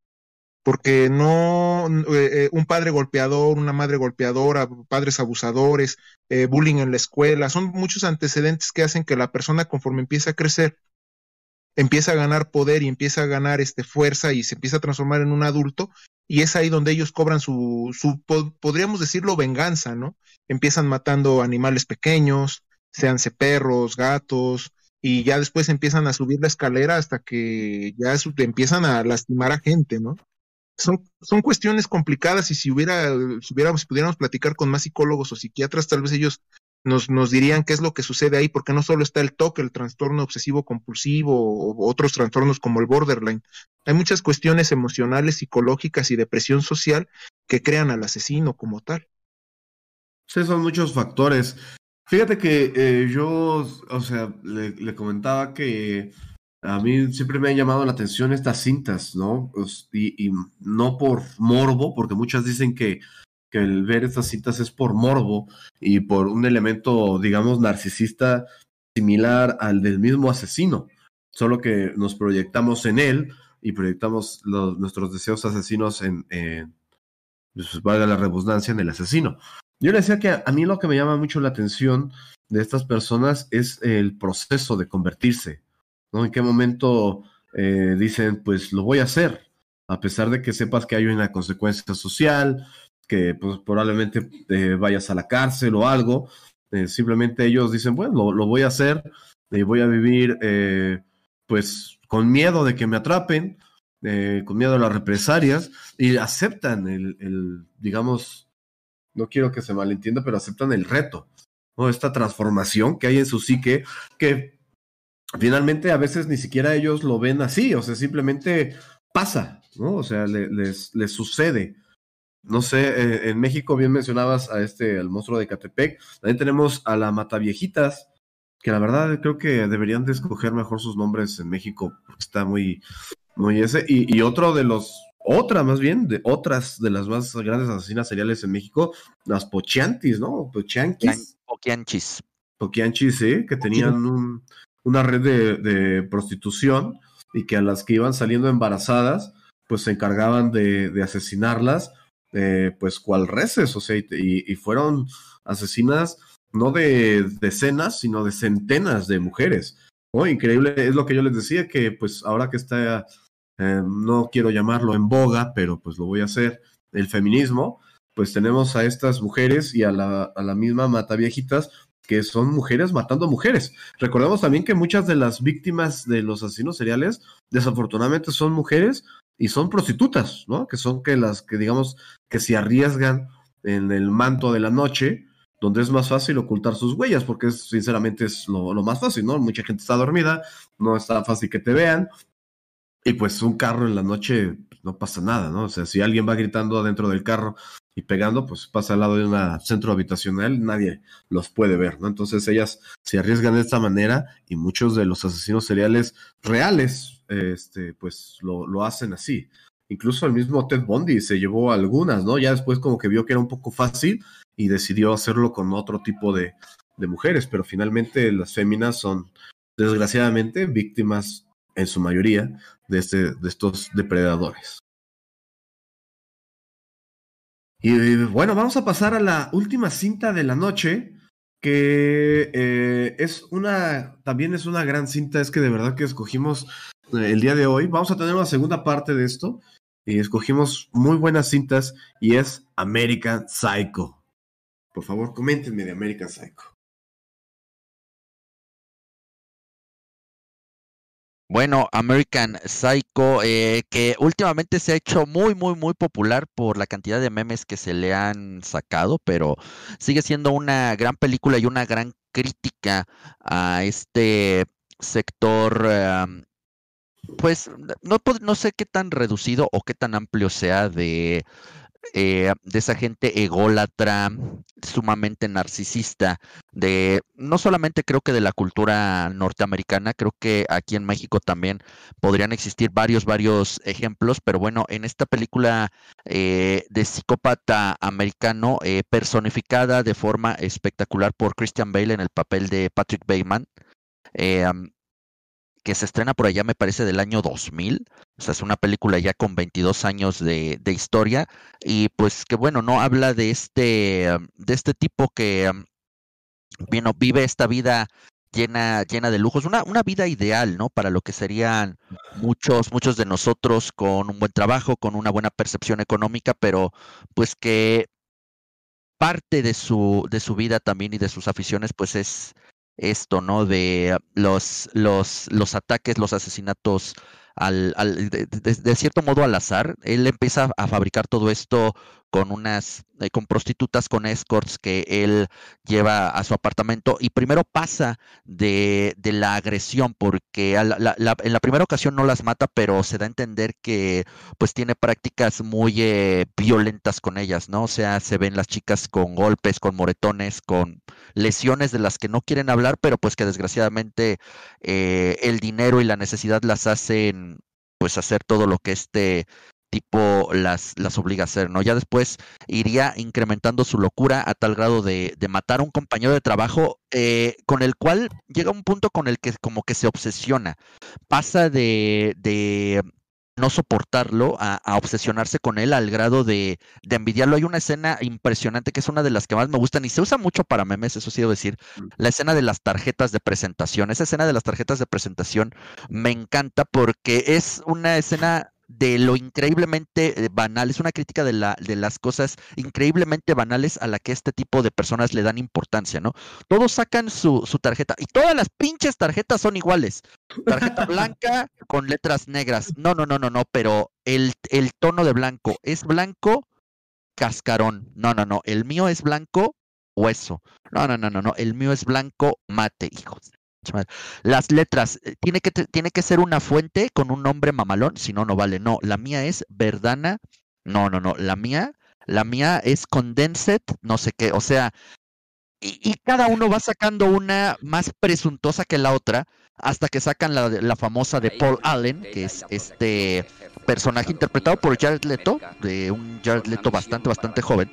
porque no eh, eh, un padre golpeador, una madre golpeadora, padres abusadores, eh, bullying en la escuela, son muchos antecedentes que hacen que la persona conforme empieza a crecer empieza a ganar poder y empieza a ganar este fuerza y se empieza a transformar en un adulto y es ahí donde ellos cobran su, su podríamos decirlo venganza, ¿no? Empiezan matando animales pequeños, seanse perros, gatos, y ya después empiezan a subir la escalera hasta que ya empiezan a lastimar a gente, ¿no? Son, son cuestiones complicadas y si hubiera, si hubiéramos, pudiéramos platicar con más psicólogos o psiquiatras, tal vez ellos nos, nos dirían qué es lo que sucede ahí, porque no solo está el toque, el trastorno obsesivo compulsivo o otros trastornos como el borderline. Hay muchas cuestiones emocionales, psicológicas y depresión social que crean al asesino como tal. Sí, son muchos factores. Fíjate que eh, yo, o sea, le, comentaba que a mí siempre me han llamado la atención estas cintas, ¿no? Pues, y, no por morbo, porque muchas dicen que, que el ver estas cintas es por morbo y por un elemento, digamos, narcisista similar al del mismo asesino, solo que nos proyectamos en él y proyectamos nuestros deseos asesinos en, en pues, valga la redundancia, en el asesino. Yo le decía que a, mí lo que me llama mucho la atención de estas personas es el proceso de convertirse, ¿no? En qué momento eh, dicen, pues lo voy a hacer, a pesar de que sepas que hay una consecuencia social, que pues, probablemente eh, vayas a la cárcel o algo, eh, simplemente ellos dicen, bueno, lo, voy a hacer, y voy a vivir pues con miedo de que me atrapen, con miedo a las represalias, y aceptan el, digamos, no quiero que se malentienda, pero aceptan el reto. Esta transformación que hay en su psique, que finalmente a veces ni siquiera ellos lo ven así, o sea, simplemente pasa, ¿no? O sea, les, les sucede. No sé, eh, en México bien mencionabas a este, al monstruo de Catepec, también tenemos a la Mataviejitas, que la verdad creo que deberían de escoger mejor sus nombres en México, porque está muy, muy ese, y, y otro de los otra más bien, de otras de las más grandes asesinas seriales en México, las Pochiantis, ¿no? Pochianquis. Poquianchis. Poquianchis, sí, que tenían un, una red de, de, prostitución y que a las que iban saliendo embarazadas, pues se encargaban de, de asesinarlas, eh, pues cual reces, o sea, y, fueron asesinas no de decenas, sino de centenas de mujeres. ¿no? Increíble, es lo que yo les decía, que pues ahora que está eh, no quiero llamarlo en boga, pero pues lo voy a hacer, el feminismo, pues tenemos a estas mujeres y a la, a la misma mata viejitas que son mujeres matando mujeres. Recordemos también que muchas de las víctimas de los asesinos seriales desafortunadamente son mujeres y son prostitutas, ¿no? Que son que las que digamos que se arriesgan en el manto de la noche donde es más fácil ocultar sus huellas, porque es, sinceramente es lo, más fácil, ¿no? Mucha gente está dormida, no está fácil que te vean, y pues un carro en la noche pues, no pasa nada, ¿no? O sea, si alguien va gritando adentro del carro y pegando, pues pasa al lado de un centro habitacional, nadie los puede ver, ¿no? Entonces ellas se arriesgan de esta manera y muchos de los asesinos seriales reales, este, pues lo, lo hacen así. Incluso el mismo Ted Bundy se llevó algunas, ¿no? Ya después como que vio que era un poco fácil y decidió hacerlo con otro tipo de, de mujeres, pero finalmente las féminas son desgraciadamente víctimas en su mayoría de, este, de estos depredadores. Y bueno, vamos a pasar a la última cinta de la noche, que eh, es una, también es una gran cinta, es que de verdad que escogimos el día de hoy. Vamos a tener una segunda parte de esto, y escogimos muy buenas cintas, y es American Psycho. Por favor, coméntenme de American Psycho. Bueno, American Psycho, eh, que últimamente se ha hecho muy, muy, muy popular por la cantidad de memes que se le han sacado, pero sigue siendo una gran película y una gran crítica a este sector, em, pues no, no sé qué tan reducido o qué tan amplio sea de eh, de esa gente ególatra, sumamente narcisista, de no solamente creo que de la cultura norteamericana, creo que aquí en México también podrían existir varios, varios ejemplos, pero bueno, en esta película eh, de psicópata americano, eh, personificada de forma espectacular por Christian Bale en el papel de Patrick Bateman, que se estrena por allá, me parece, del año 2000. O sea, es una película ya con 22 años de, de historia. Y pues que bueno, no habla de este, de este tipo que bueno, vive esta vida llena, llena de lujos, una, una vida ideal, ¿no? Para lo que serían muchos, muchos de nosotros con un buen trabajo, con una buena percepción económica, pero pues que parte de su, de su vida también y de sus aficiones, pues es esto, ¿no? De los, los, los ataques, los asesinatos al, al de, cierto modo al azar. Él empieza a fabricar todo esto con unas, eh, con prostitutas, con escorts que él lleva a su apartamento y primero pasa de, de la agresión porque en la primera ocasión no las mata, pero se da a entender que pues tiene prácticas muy eh, violentas con ellas, ¿no? O sea, se ven las chicas con golpes, con moretones, con lesiones de las que no quieren hablar, pero pues que desgraciadamente eh, el dinero y la necesidad las hacen pues hacer todo lo que este tipo las, las obliga a hacer, ¿no? Ya después iría incrementando su locura a tal grado de, de matar a un compañero de trabajo eh, con el cual llega un punto con el que como que se obsesiona. Pasa de, de no soportarlo, a, obsesionarse con él al grado de, de, envidiarlo. Hay una escena impresionante que es una de las que más me gustan y se usa mucho para memes, eso sí debo decir, mm. la escena de las tarjetas de presentación. Esa escena de las tarjetas de presentación me encanta porque es una escena de lo increíblemente eh, banal, es una crítica de, la, de las cosas increíblemente banales a la que este tipo de personas le dan importancia, ¿no? Todos sacan su, su tarjeta y todas las pinches tarjetas son iguales. Tarjeta blanca con letras negras. No, no, no, no, no, pero el, el tono de blanco es blanco cascarón. No, no, no, el mío es blanco hueso. No, no, no, no, no, el mío es blanco mate, hijos las letras, eh, tiene que, tiene que ser una fuente con un nombre mamalón, si no, no vale. No, la mía es Verdana. No, no, no. La mía, la mía es Condensed, no sé qué. O sea, y, cada uno va sacando una más presuntuosa que la otra, hasta que sacan la, la famosa de Paul Allen, que es este personaje interpretado por Jared Leto, de un Jared Leto bastante, bastante joven,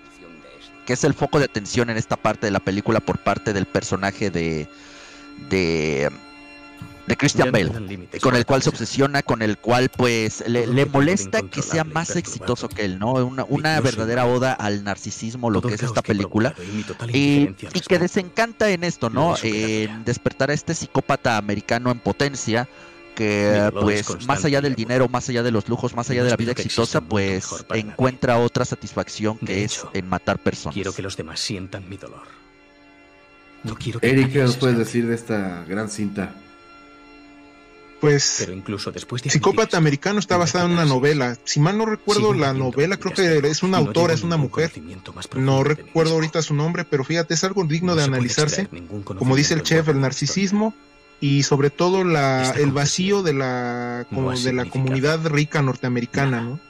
que es el foco de atención en esta parte de la película por parte del personaje de, de, de Christian Bale, con el cual se obsesiona, con el cual pues le, molesta que sea más exitoso que él, ¿no? Una, una verdadera oda al narcisismo, lo que es esta película, y, y que desencanta en esto, ¿no? En despertar a este psicópata americano en potencia, que pues más allá del dinero, más allá de los lujos, más allá de la vida exitosa, pues encuentra otra satisfacción que es en matar personas. Quiero que los demás sientan mi dolor. Eric, ¿qué nos puedes decir de esta gran cinta? Pues, Pero incluso después de Psicópata admitir Americano está basada en una novela. Si mal no recuerdo la novela, creo que es una no autora, es una mujer. No recuerdo ahorita su nombre, pero fíjate, es algo digno No de analizarse. Como dice el chef, el narcisismo y sobre todo la, el vacío de la, no como de la comunidad rica norteamericana. ¿no?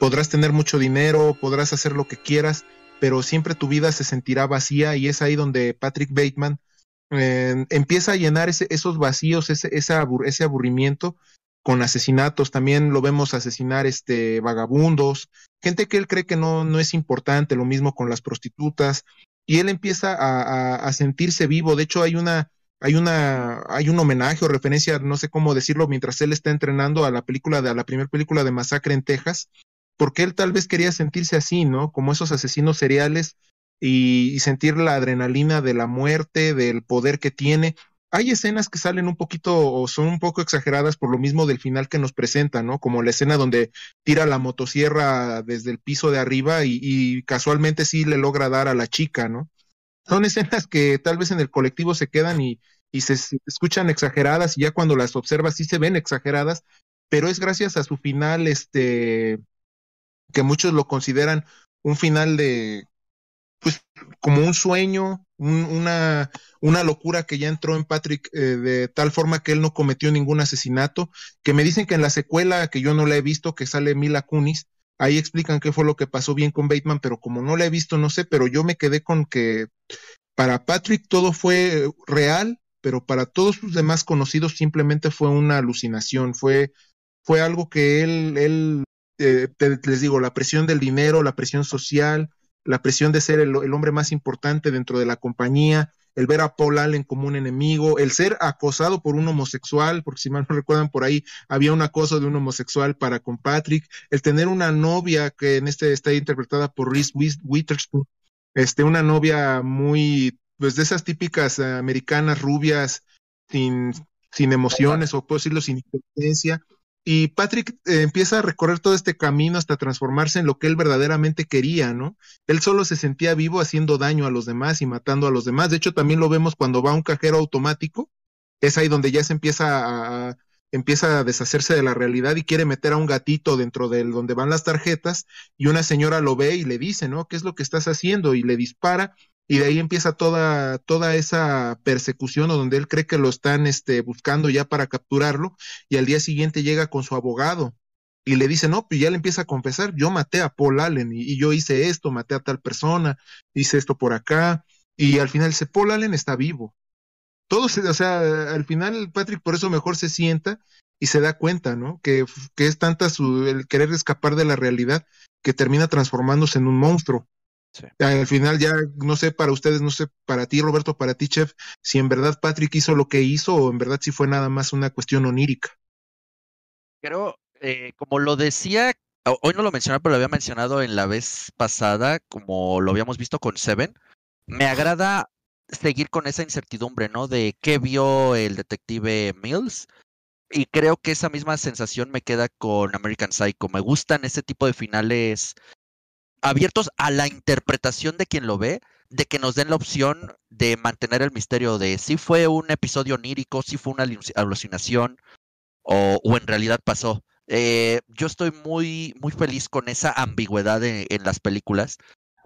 Podrás tener mucho dinero, podrás hacer lo que quieras, pero siempre tu vida se sentirá vacía y es ahí donde Patrick Bateman eh, empieza a llenar ese- esos vacíos, ese, esa abur- ese aburrimiento con asesinatos. También lo vemos asesinar este, vagabundos, gente que él cree que no, no es importante, lo mismo con las prostitutas. Y él empieza a, a- a sentirse vivo. De hecho, hay una, hay una, hay un homenaje o referencia, no sé cómo decirlo, mientras él está entrenando a la película de a la primera película de Masacre en Texas, porque él tal vez quería sentirse así, ¿no? Como esos asesinos seriales y, sentir la adrenalina de la muerte, del poder que tiene. Hay escenas que salen un poquito o son un poco exageradas por lo mismo del final que nos presenta, ¿no? Como la escena donde tira la motosierra desde el piso de arriba y, casualmente sí le logra dar a la chica, ¿no? Son escenas que tal vez en el colectivo se quedan y, y se, se escuchan exageradas y ya cuando las observas sí se ven exageradas, pero es gracias a su final, este, que muchos lo consideran un final de, pues, como un sueño, un- una, una locura que ya entró en Patrick eh, de tal forma que él no cometió ningún asesinato, que me dicen que en la secuela, que yo no la he visto, que sale Mila Kunis, ahí explican qué fue lo que pasó bien con Bateman, pero como no la he visto, no sé, pero yo me quedé con que para Patrick todo fue real, pero para todos sus demás conocidos simplemente fue una alucinación, fue, fue algo que él, él eh, te- les digo, la presión del dinero, la presión social, la presión de ser el, hombre más importante dentro de la compañía, el ver a Paul Allen como un enemigo, el ser acosado por un homosexual, porque si mal no recuerdan por ahí había un acoso de un homosexual para con Patrick, el tener una novia que en este está interpretada por Reese Witherspoon, este, una novia muy, pues de esas típicas americanas rubias, sin, sin emociones, o puedo decirlo sin inteligencia. Y Patrick eh, empieza a recorrer todo este camino hasta transformarse en lo que él verdaderamente quería, ¿no? Él solo se sentía vivo haciendo daño a los demás y matando a los demás. De hecho, también lo vemos cuando va a un cajero automático. Es ahí donde ya se empieza a, empieza a deshacerse de la realidad y quiere meter a un gatito dentro de donde van las tarjetas y una señora lo ve y le dice, ¿no? ¿Qué es lo que estás haciendo? Y le dispara y de ahí empieza toda, toda esa persecución o donde él cree que lo están este, buscando ya para capturarlo y al día siguiente llega con su abogado y le dice, no, pues ya le empieza a confesar, yo maté a Paul Allen y, yo hice esto, maté a tal persona, hice esto por acá y al final dice, Paul Allen está vivo. Todo se, o sea, al final Patrick por eso mejor se sienta y se da cuenta, ¿no? Que, que es tanta su, el querer escapar de la realidad que termina transformándose en un monstruo. Sí. Al final ya, no sé para ustedes, no sé para ti, Roberto, para ti, Chef, si en verdad Patrick hizo lo que hizo o en verdad si fue nada más una cuestión onírica. Creo, eh, como lo decía, ho- hoy no lo mencioné, pero lo había mencionado en la vez pasada, como lo habíamos visto con Seven, me agrada seguir con esa incertidumbre, ¿no? De qué vio el detective Mills. Y creo que esa misma sensación me queda con American Psycho. Me gustan ese tipo de finales abiertos a la interpretación de quien lo ve, de que nos den la opción de mantener el misterio de si fue un episodio onírico, si fue una aluci- alucinación o, o en realidad pasó. Eh, yo estoy muy, muy feliz con esa ambigüedad en, en las películas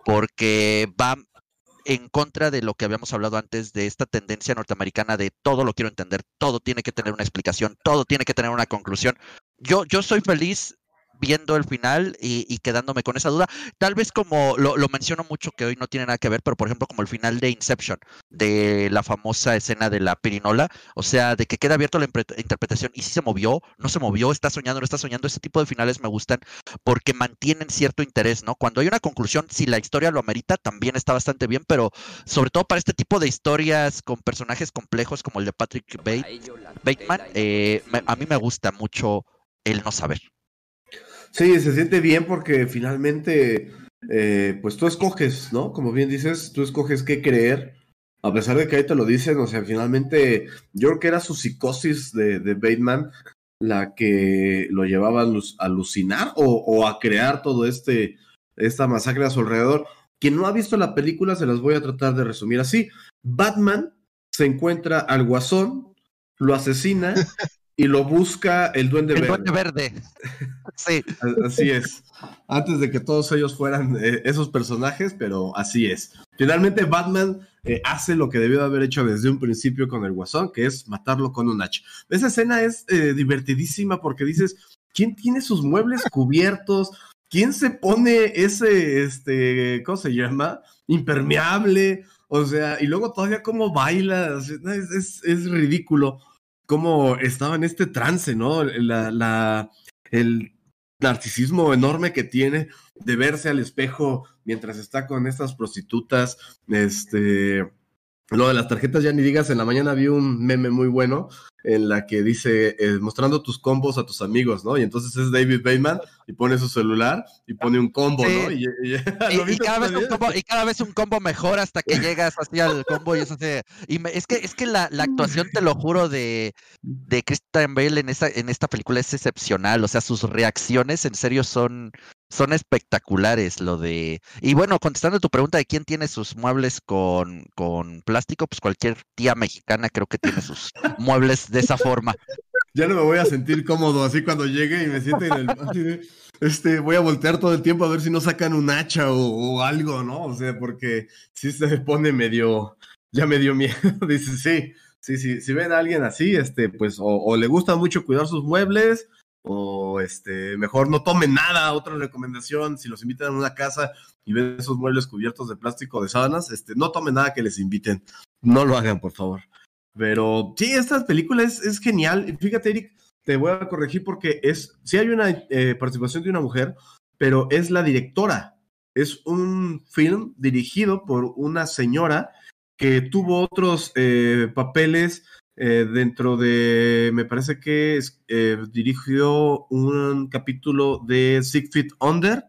porque va en contra de lo que habíamos hablado antes de esta tendencia norteamericana de todo lo quiero entender, todo tiene que tener una explicación, todo tiene que tener una conclusión. Yo, yo soy feliz viendo el final y, quedándome con esa duda. Tal vez como lo, menciono mucho que hoy no tiene nada que ver, pero por ejemplo como el final de Inception, de la famosa escena de la pirinola, o sea, de que queda abierto la interpretación y si se movió, no se movió, está soñando, no está soñando, ese tipo de finales me gustan porque mantienen cierto interés, ¿no? Cuando hay una conclusión, si la historia lo amerita, también está bastante bien, pero sobre todo para este tipo de historias con personajes complejos como el de Patrick Bate- Bateman, eh, a mí me gusta mucho el no saber. Sí, se siente bien porque finalmente, eh, pues tú escoges, ¿no? Como bien dices, tú escoges qué creer, a pesar de que ahí te lo dicen, o sea, finalmente yo creo que era su psicosis de, de Bateman la que lo llevaba a alu- a alucinar o, o a crear todo este, esta masacre a su alrededor. Quien no ha visto la película, se las voy a tratar de resumir así. Batman se encuentra al guasón, lo asesina y lo busca el Duende El Verde. duende verde. Sí. Así es. Antes de que todos ellos fueran eh, esos personajes, pero así es. Finalmente Batman eh, hace lo que debió de haber hecho desde un principio con el Guasón, que es matarlo con un hacha. Esa escena es eh, divertidísima porque dices, ¿quién tiene sus muebles cubiertos? ¿Quién se pone ese, este, ¿cómo se llama? Impermeable. O sea, y luego todavía cómo baila. Es, es- es ridículo cómo estaba en este trance, ¿no? La, la, el narcisismo enorme que tiene de verse al espejo mientras está con estas prostitutas, este, lo de las tarjetas ya ni digas, en la mañana vi un meme muy bueno en la que dice, eh, mostrando tus combos a tus amigos, ¿no? Y entonces es David Bateman y pone su celular y pone un combo, Sí. ¿no? Y, y- Y, ¿lo y viste cada vez un combo, y cada vez un combo mejor hasta que llegas así al combo y eso así. Y me- es que, es que la, la actuación, te lo juro, de, de Christian Bale en esta, en esta película es excepcional. O sea, sus reacciones en serio son, son espectaculares. Lo de. Y bueno, contestando tu pregunta de quién tiene sus muebles con, con plástico, pues cualquier tía mexicana creo que tiene sus muebles de esa forma. Ya no me voy a sentir cómodo así cuando llegue y me siente en el este, voy a voltear todo el tiempo a ver si no sacan un hacha o, algo, ¿no? O sea, porque sí se pone medio, ya me dio miedo. Dice, sí, sí, sí, si ven a alguien así, este, pues, o, o le gusta mucho cuidar sus muebles, o este, mejor no tomen nada. Otra recomendación, si los invitan a una casa y ven esos muebles cubiertos de plástico de sábanas, este, no tomen nada que les inviten. No lo hagan, por favor. Pero sí, esta película es, es genial. Fíjate, Eric, te voy a corregir porque es, sí hay una eh, participación de una mujer, pero es la directora. Es un film dirigido por una señora que tuvo otros eh, papeles eh, dentro de, me parece que es, eh, dirigió un capítulo de Six Feet Under.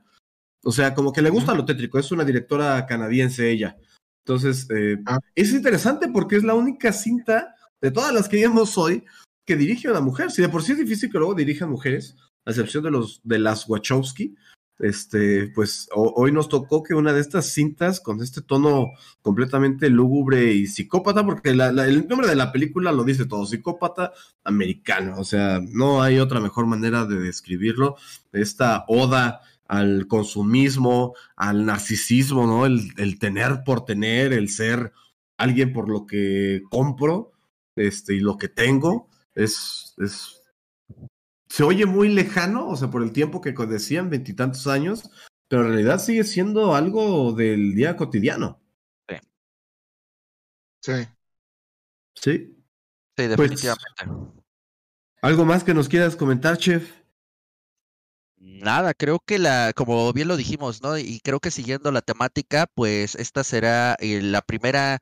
O sea, como que le gusta lo tétrico. Es una directora canadiense ella. Entonces, eh, Ah. es interesante porque es la única cinta de todas las que vimos hoy que dirige una mujer. Si de por sí es difícil que luego dirijan mujeres, a excepción de los de las Wachowski, este, pues ho- hoy nos tocó que una de estas cintas con este tono completamente lúgubre y psicópata, porque el nombre de la película lo dice todo, psicópata americano, o sea, no hay otra mejor manera de describirlo. Esta oda al consumismo, al narcisismo, ¿no? El, el tener por tener, el ser alguien por lo que compro, este, y lo que tengo, es, es, se oye muy lejano, o sea, por el tiempo que decían, veintitantos años, pero en realidad sigue siendo algo del día cotidiano. Sí. Sí. Sí, Pues- definitivamente. ¿Algo más que nos quieras comentar, chef? Nada, creo que la, como bien lo dijimos, ¿no? Y creo que siguiendo la temática, pues esta será eh, la primera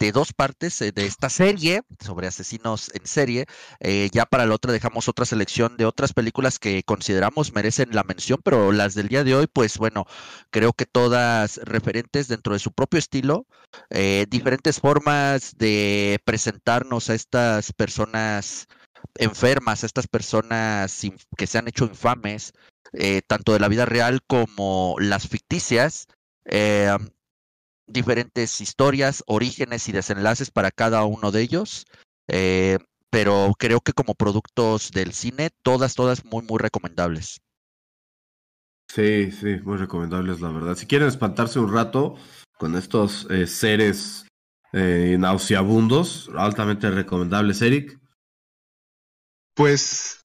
de dos partes eh, de esta serie sobre asesinos en serie. Eh, ya para la otra dejamos otra selección de otras películas que consideramos merecen la mención, pero las del día de hoy, pues bueno, creo que todas referentes dentro de su propio estilo, eh, diferentes formas de presentarnos a estas personas enfermas, a estas personas que se han hecho infames, tanto de la vida real como las ficticias, eh, diferentes historias, orígenes y desenlaces para cada uno de ellos. eh, pero creo que como productos del cine, todas, todas muy, muy recomendables. Sí, sí, muy recomendables, la verdad. Si quieren espantarse un rato con estos eh, seres eh, nauseabundos, altamente recomendables, Eric. Pues,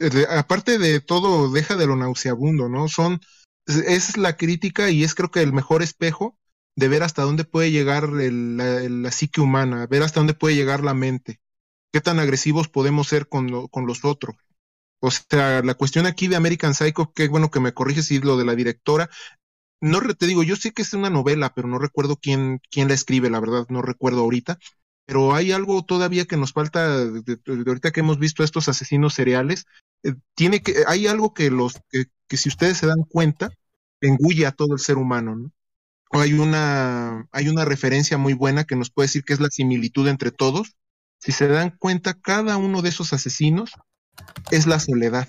eh, de- aparte de todo, deja de lo nauseabundo, ¿no? Son, es, es la crítica y es creo que el mejor espejo de ver hasta dónde puede llegar la, psique humana, ver hasta dónde puede llegar la mente, qué tan agresivos podemos ser con, lo- con los otros. O sea, la cuestión aquí de American Psycho, qué bueno que me corriges y lo de la directora. No te digo, yo sé que es una novela, pero no recuerdo quién, quién la escribe, la verdad, no recuerdo ahorita. Pero hay algo todavía que nos falta de, ahorita que hemos visto estos asesinos seriales. eh, tiene que, hay algo que los, que, que si ustedes se dan cuenta, engulle a todo el ser humano, ¿no? Hay una, hay una referencia muy buena que nos puede decir que es la similitud entre todos. Si se dan cuenta, cada uno de esos asesinos es la soledad.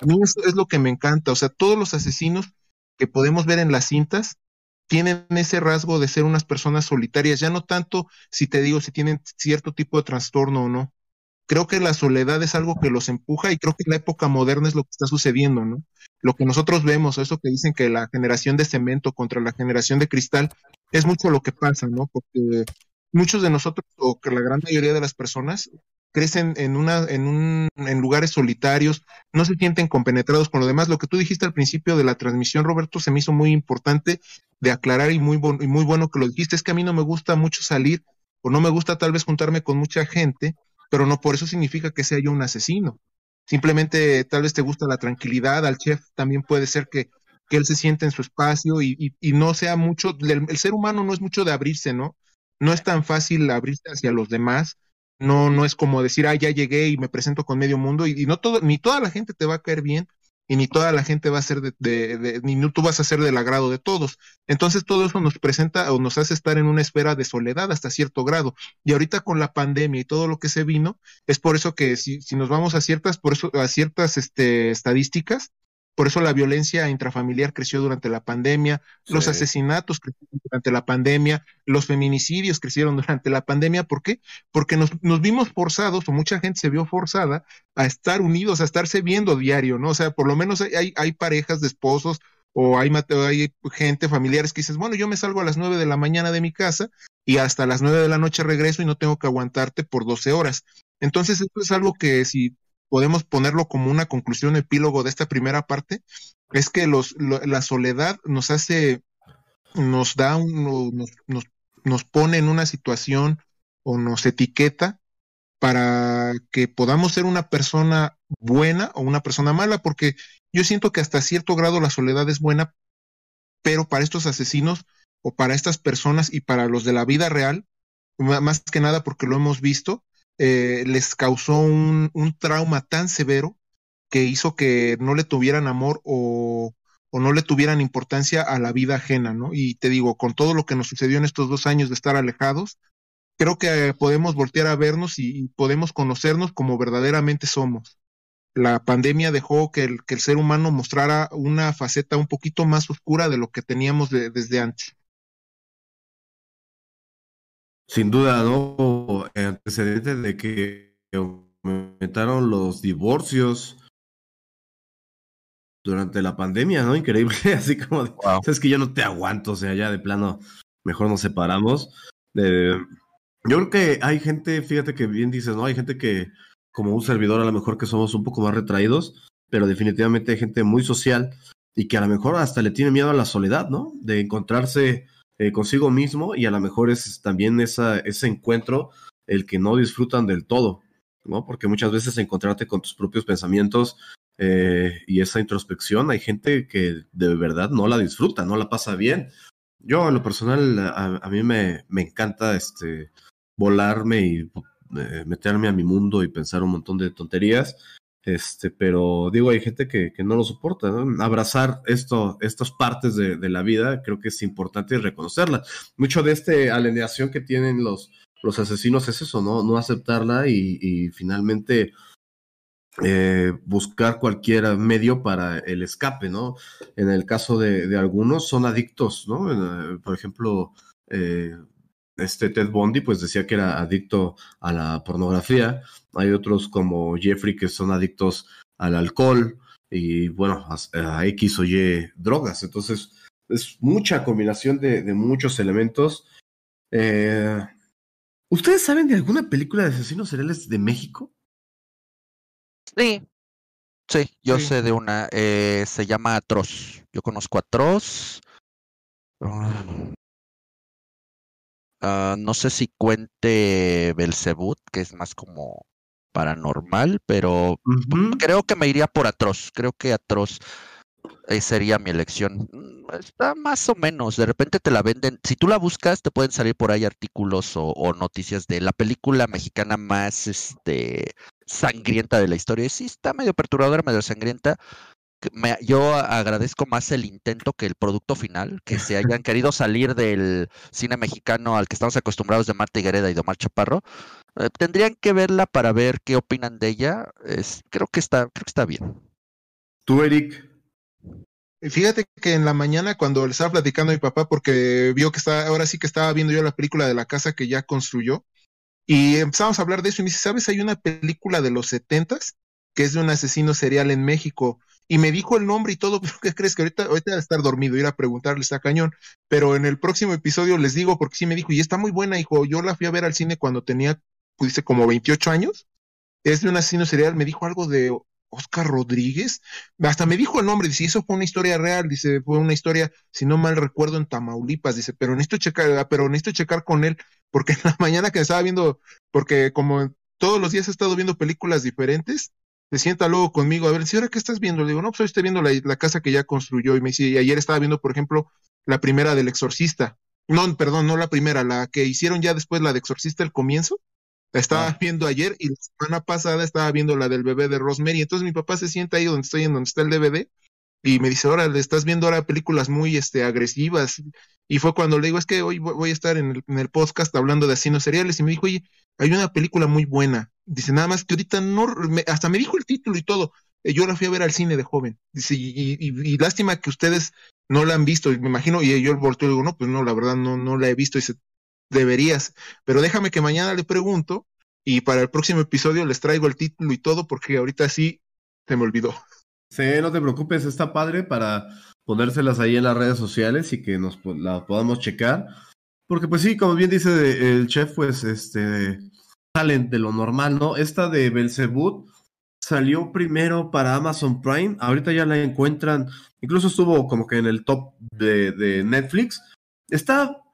A mí eso es lo que me encanta. O sea, todos los asesinos que podemos ver en las cintas tienen ese rasgo de ser unas personas solitarias, ya no tanto si te digo si tienen cierto tipo de trastorno o no. Creo que la soledad es algo que los empuja y creo que la época moderna es lo que está sucediendo, ¿no? Lo que nosotros vemos, eso que dicen que la generación de cemento contra la generación de cristal, es mucho lo que pasa, ¿no? Porque muchos de nosotros, o que la gran mayoría de las personas, crecen en una, en un, en lugares solitarios, no se sienten compenetrados con lo demás. Lo que tú dijiste al principio de la transmisión, Roberto, se me hizo muy importante de aclarar y muy, y muy bueno que lo dijiste, es que a mí no me gusta mucho salir o no me gusta tal vez juntarme con mucha gente, pero no por eso significa que sea yo un asesino. Simplemente tal vez te gusta la tranquilidad, al chef también puede ser que, que él se siente en su espacio y, y, no sea mucho, el, ser humano no es mucho de abrirse, ¿no? No es tan fácil abrirse hacia los demás, no, no es como decir, ah, ya llegué y me presento con medio mundo y, y no todo, ni toda la gente te va a caer bien, y ni toda la gente va a ser de, de, ni tú vas a ser del agrado de todos. Entonces todo eso nos presenta o nos hace estar en una esfera de soledad hasta cierto grado. Y ahorita con la pandemia y todo lo que se vino, es por eso que si, si nos vamos a ciertas, por eso, a ciertas este, estadísticas, por eso la violencia intrafamiliar creció durante la pandemia, los asesinatos crecieron durante la pandemia, los feminicidios crecieron durante la pandemia. ¿Por qué? Porque nos, nos, vimos forzados, o mucha gente se vio forzada a estar unidos, a estarse viendo diario, ¿no? O sea, por lo menos hay, hay parejas de esposos o hay, hay gente, familiares que dices, bueno, yo me salgo a las nueve de la mañana de mi casa y hasta las nueve de la noche regreso y no tengo que aguantarte por doce horas. Entonces, esto es algo que si podemos ponerlo como una conclusión epílogo de esta primera parte, es que los, la soledad nos hace, nos da, un, nos, nos, nos pone en una situación o nos etiqueta para que podamos ser una persona buena o una persona mala, porque yo siento que hasta cierto grado la soledad es buena, pero para estos asesinos o para estas personas y para los de la vida real, más que nada porque lo hemos visto, eh, les causó un, trauma tan severo que hizo que no le tuvieran amor o, no le tuvieran importancia a la vida ajena, ¿no? Y te digo, con todo lo que nos sucedió en estos dos años de estar alejados, creo que podemos voltear a vernos y, y podemos conocernos como verdaderamente somos. La pandemia dejó que el, que el, ser humano mostrara una faceta un poquito más oscura de lo que teníamos de, desde antes. Sin duda, ¿no? Antecedentes de que aumentaron los divorcios durante la pandemia, ¿no? Increíble, así como, de, wow. es que yo no te aguanto, o sea, ya de plano, mejor nos separamos. Eh, yo creo que hay gente, fíjate que bien dices, ¿no? Hay gente que, como un servidor, a lo mejor que somos un poco más retraídos, pero definitivamente hay gente muy social y que a lo mejor hasta le tiene miedo a la soledad, ¿no? De encontrarse eh, consigo mismo y a lo mejor es también esa, ese encuentro el que no disfrutan del todo, ¿no? Porque muchas veces encontrarte con tus propios pensamientos eh, y esa introspección, hay gente que de verdad no la disfruta, no la pasa bien. Yo, en lo personal, a, mí me, me, encanta este, volarme y eh, meterme a mi mundo y pensar un montón de tonterías. Este, pero digo, hay gente que, que no lo soporta, ¿no? Abrazar esto, estas partes de, de, la vida, creo que es importante reconocerlas. Mucho de esta alineación que tienen los, los asesinos es eso, ¿no? No aceptarla y, finalmente eh, buscar cualquier medio para el escape, ¿no? En el caso de, algunos son adictos, ¿no? Por ejemplo, eh, este Ted Bundy pues decía que era adicto a la pornografía, hay otros como Jeffrey que son adictos al alcohol y bueno, a, a X o Y drogas, entonces es mucha combinación de, de muchos elementos. Eh, ¿Ustedes saben de alguna película de asesinos seriales de México? Sí, sí, yo sí. sé de una, eh, se llama Atroz, yo conozco a Atroz. Uh, no sé si cuente Belzebut, que es más como paranormal, pero uh -huh. creo que me iría por Atroz. Creo que Atroz eh, sería mi elección. Está más o menos, de repente te la venden. Si tú la buscas, te pueden salir por ahí artículos o, o noticias de la película mexicana más este, sangrienta de la historia. Y sí, está medio perturbadora, medio sangrienta, me, yo agradezco más el intento que el producto final, que se hayan querido salir del cine mexicano al que estamos acostumbrados de Marta Higuereda y de Omar Chaparro. Eh, tendrían que verla para ver qué opinan de ella. Es, creo que está, creo que está bien. ¿Tú, Eric? Fíjate que en la mañana cuando le estaba platicando a mi papá, porque vio que estaba, ahora sí que estaba viendo yo la película de la casa que ya construyó, Y empezamos a hablar de eso y me dice, ¿sabes? Hay una película de los setentas que es de un asesino serial en México. Y me dijo el nombre y todo, pero ¿qué crees? Que ahorita, ahorita estar dormido, ir a preguntarle, está cañón. Pero en el próximo episodio les digo, porque sí me dijo, y está muy buena, hijo. Yo la fui a ver al cine cuando tenía, pues dice, como 28 años. Es de un asesino serial, me dijo algo de Oscar Rodríguez, hasta me dijo el nombre, dice, eso fue una historia real, dice, fue una historia, si no mal recuerdo, en Tamaulipas, dice, pero necesito checar, pero necesito checar con él, porque en la mañana que estaba viendo, porque como todos los días he estado viendo películas diferentes, se sienta luego conmigo, a ver, si ahora qué estás viendo, le digo, no, pues hoy estoy viendo la, la casa que ya construyó, y me dice, y ayer estaba viendo, por ejemplo, la primera del exorcista, no, perdón, no la primera, la que hicieron ya después, la de exorcista, el comienzo, la estaba Ah. viendo ayer y la semana pasada estaba viendo la del bebé de Rosemary. Entonces mi papá se sienta ahí donde estoy, en donde está el DVD, y me dice, ahora le estás viendo ahora películas muy este, agresivas. Y fue cuando le digo, es que hoy voy voy a estar en el, en el podcast hablando de asesinos seriales. Y me dijo, oye, hay una película muy buena. Dice, nada más que ahorita no, me- hasta me dijo el título y todo. Eh, Yo la fui a ver al cine de joven. Dice, y, lástima que ustedes no la han visto. Me imagino, y yo volteo y digo, no, pues no, la verdad no, no la he visto. Y dice, deberías. Pero déjame que mañana le pregunto y para el próximo episodio les traigo el título y todo porque ahorita sí se me olvidó. Sí, no te preocupes, está padre para ponérselas ahí en las redes sociales y que nos la podamos checar. Porque pues sí, como bien dice el chef, pues este salen de lo normal, ¿no? Esta de Belzebut salió primero para Amazon Prime, ahorita ya la encuentran, incluso estuvo como que en el top de, de Netflix. Está,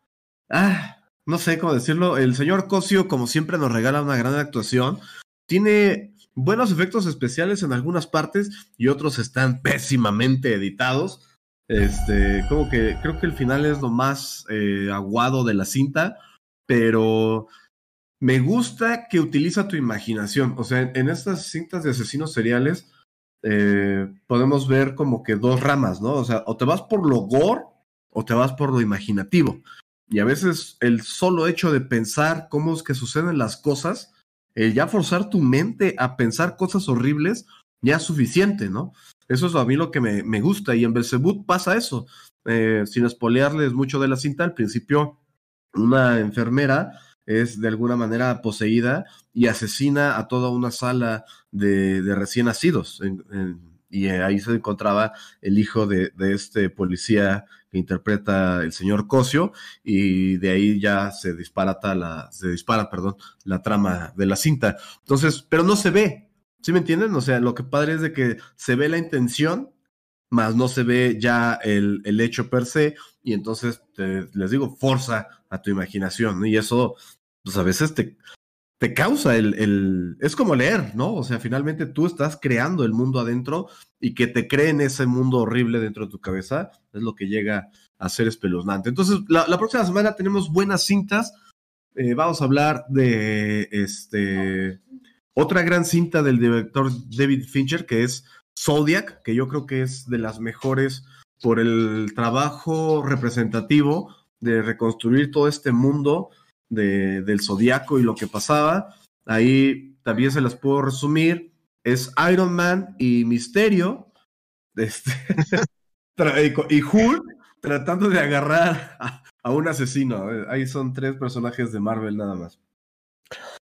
ah, no sé cómo decirlo, el señor Cosio como siempre nos regala una gran actuación. Tiene buenos efectos especiales en algunas partes y otros están pésimamente editados. Este, como que creo que el final es lo más eh, aguado de la cinta, pero me gusta que utiliza tu imaginación. O sea, en, estas cintas de asesinos seriales eh, podemos ver como que dos ramas, ¿no? O sea, o te vas por lo gore o te vas por lo imaginativo. Y a veces el solo hecho de pensar cómo es que suceden las cosas, el ya forzar tu mente a pensar cosas horribles, ya es suficiente, ¿no? Eso es a mí lo que me, me gusta. Y en Belzebut pasa eso. Eh, sin espolearles mucho de la cinta, al principio una enfermera es de alguna manera poseída y asesina a toda una sala de, de recién nacidos. Y ahí se encontraba el hijo de, de este policía que interpreta el señor Cosio, y de ahí ya se disparata la, se dispara, perdón, la trama de la cinta. Entonces, pero no se ve, ¿sí me entienden? O sea, lo que padre es de que se ve la intención, más no se ve ya el, el hecho per se, y entonces les digo, forza a tu imaginación, y eso, pues a veces te, te causa el, el, es como leer, ¿no? O sea, finalmente tú estás creando el mundo adentro y que te creen ese mundo horrible dentro de tu cabeza, es lo que llega a ser espeluznante. Entonces, la, la próxima semana tenemos buenas cintas. Eh, vamos a hablar de este otra gran cinta del director David Fincher, que es Zodiac, que yo creo que es de las mejores por el trabajo representativo de reconstruir todo este mundo de, del zodiaco y lo que pasaba. Ahí también se las puedo resumir. Es Iron Man y Misterio. Este, y Hulk tratando de agarrar a, un asesino. Ahí son tres personajes de Marvel nada más.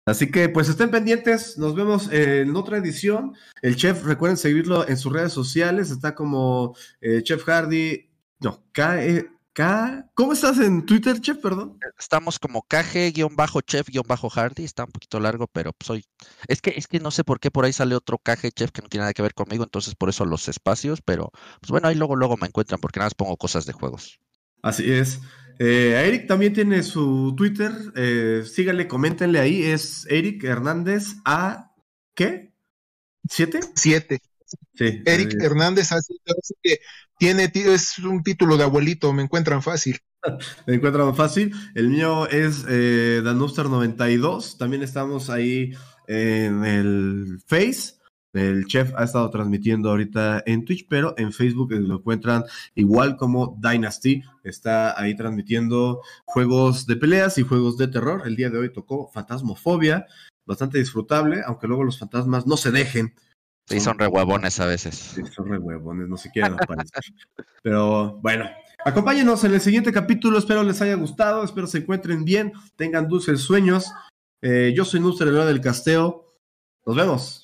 Así que pues estén pendientes, nos vemos en otra edición. El chef, recuerden seguirlo en sus redes sociales, está como eh, Chef Hardy, no, K, E- K, ¿cómo estás en Twitter, Chef? Perdón. Estamos como KG-Chef-Hardy, está un poquito largo, pero hoy. Es que, es que no sé por qué por ahí sale otro KG Chef que no tiene nada que ver conmigo, entonces por eso los espacios, pero pues bueno, ahí luego, luego me encuentran porque nada más pongo cosas de juegos. Así es. Eh, Eric también tiene su Twitter. Eh, síganle, coméntenle ahí. Es Eric Hernández A. ¿Qué? ¿Siete? Siete. Sí. Eric Hernández así, que tiene, ti- es un título de abuelito, me encuentran fácil. Me encuentra más fácil. El mío es eh, Danuster92. También estamos ahí en el Face. El chef ha estado transmitiendo ahorita en Twitch, pero en Facebook lo encuentran igual como Dynasty. Está ahí transmitiendo juegos de peleas y juegos de terror. El día de hoy tocó Fantasmofobia, bastante disfrutable, aunque luego los fantasmas no se dejen. Sí, son re huevones a veces. Sí, son re huevones, no se quieren aparecer. Pero bueno, acompáñenos en el siguiente capítulo. Espero les haya gustado, espero se encuentren bien, tengan dulces sueños. Eh, yo soy Nuster, el del Casteo. Nos vemos.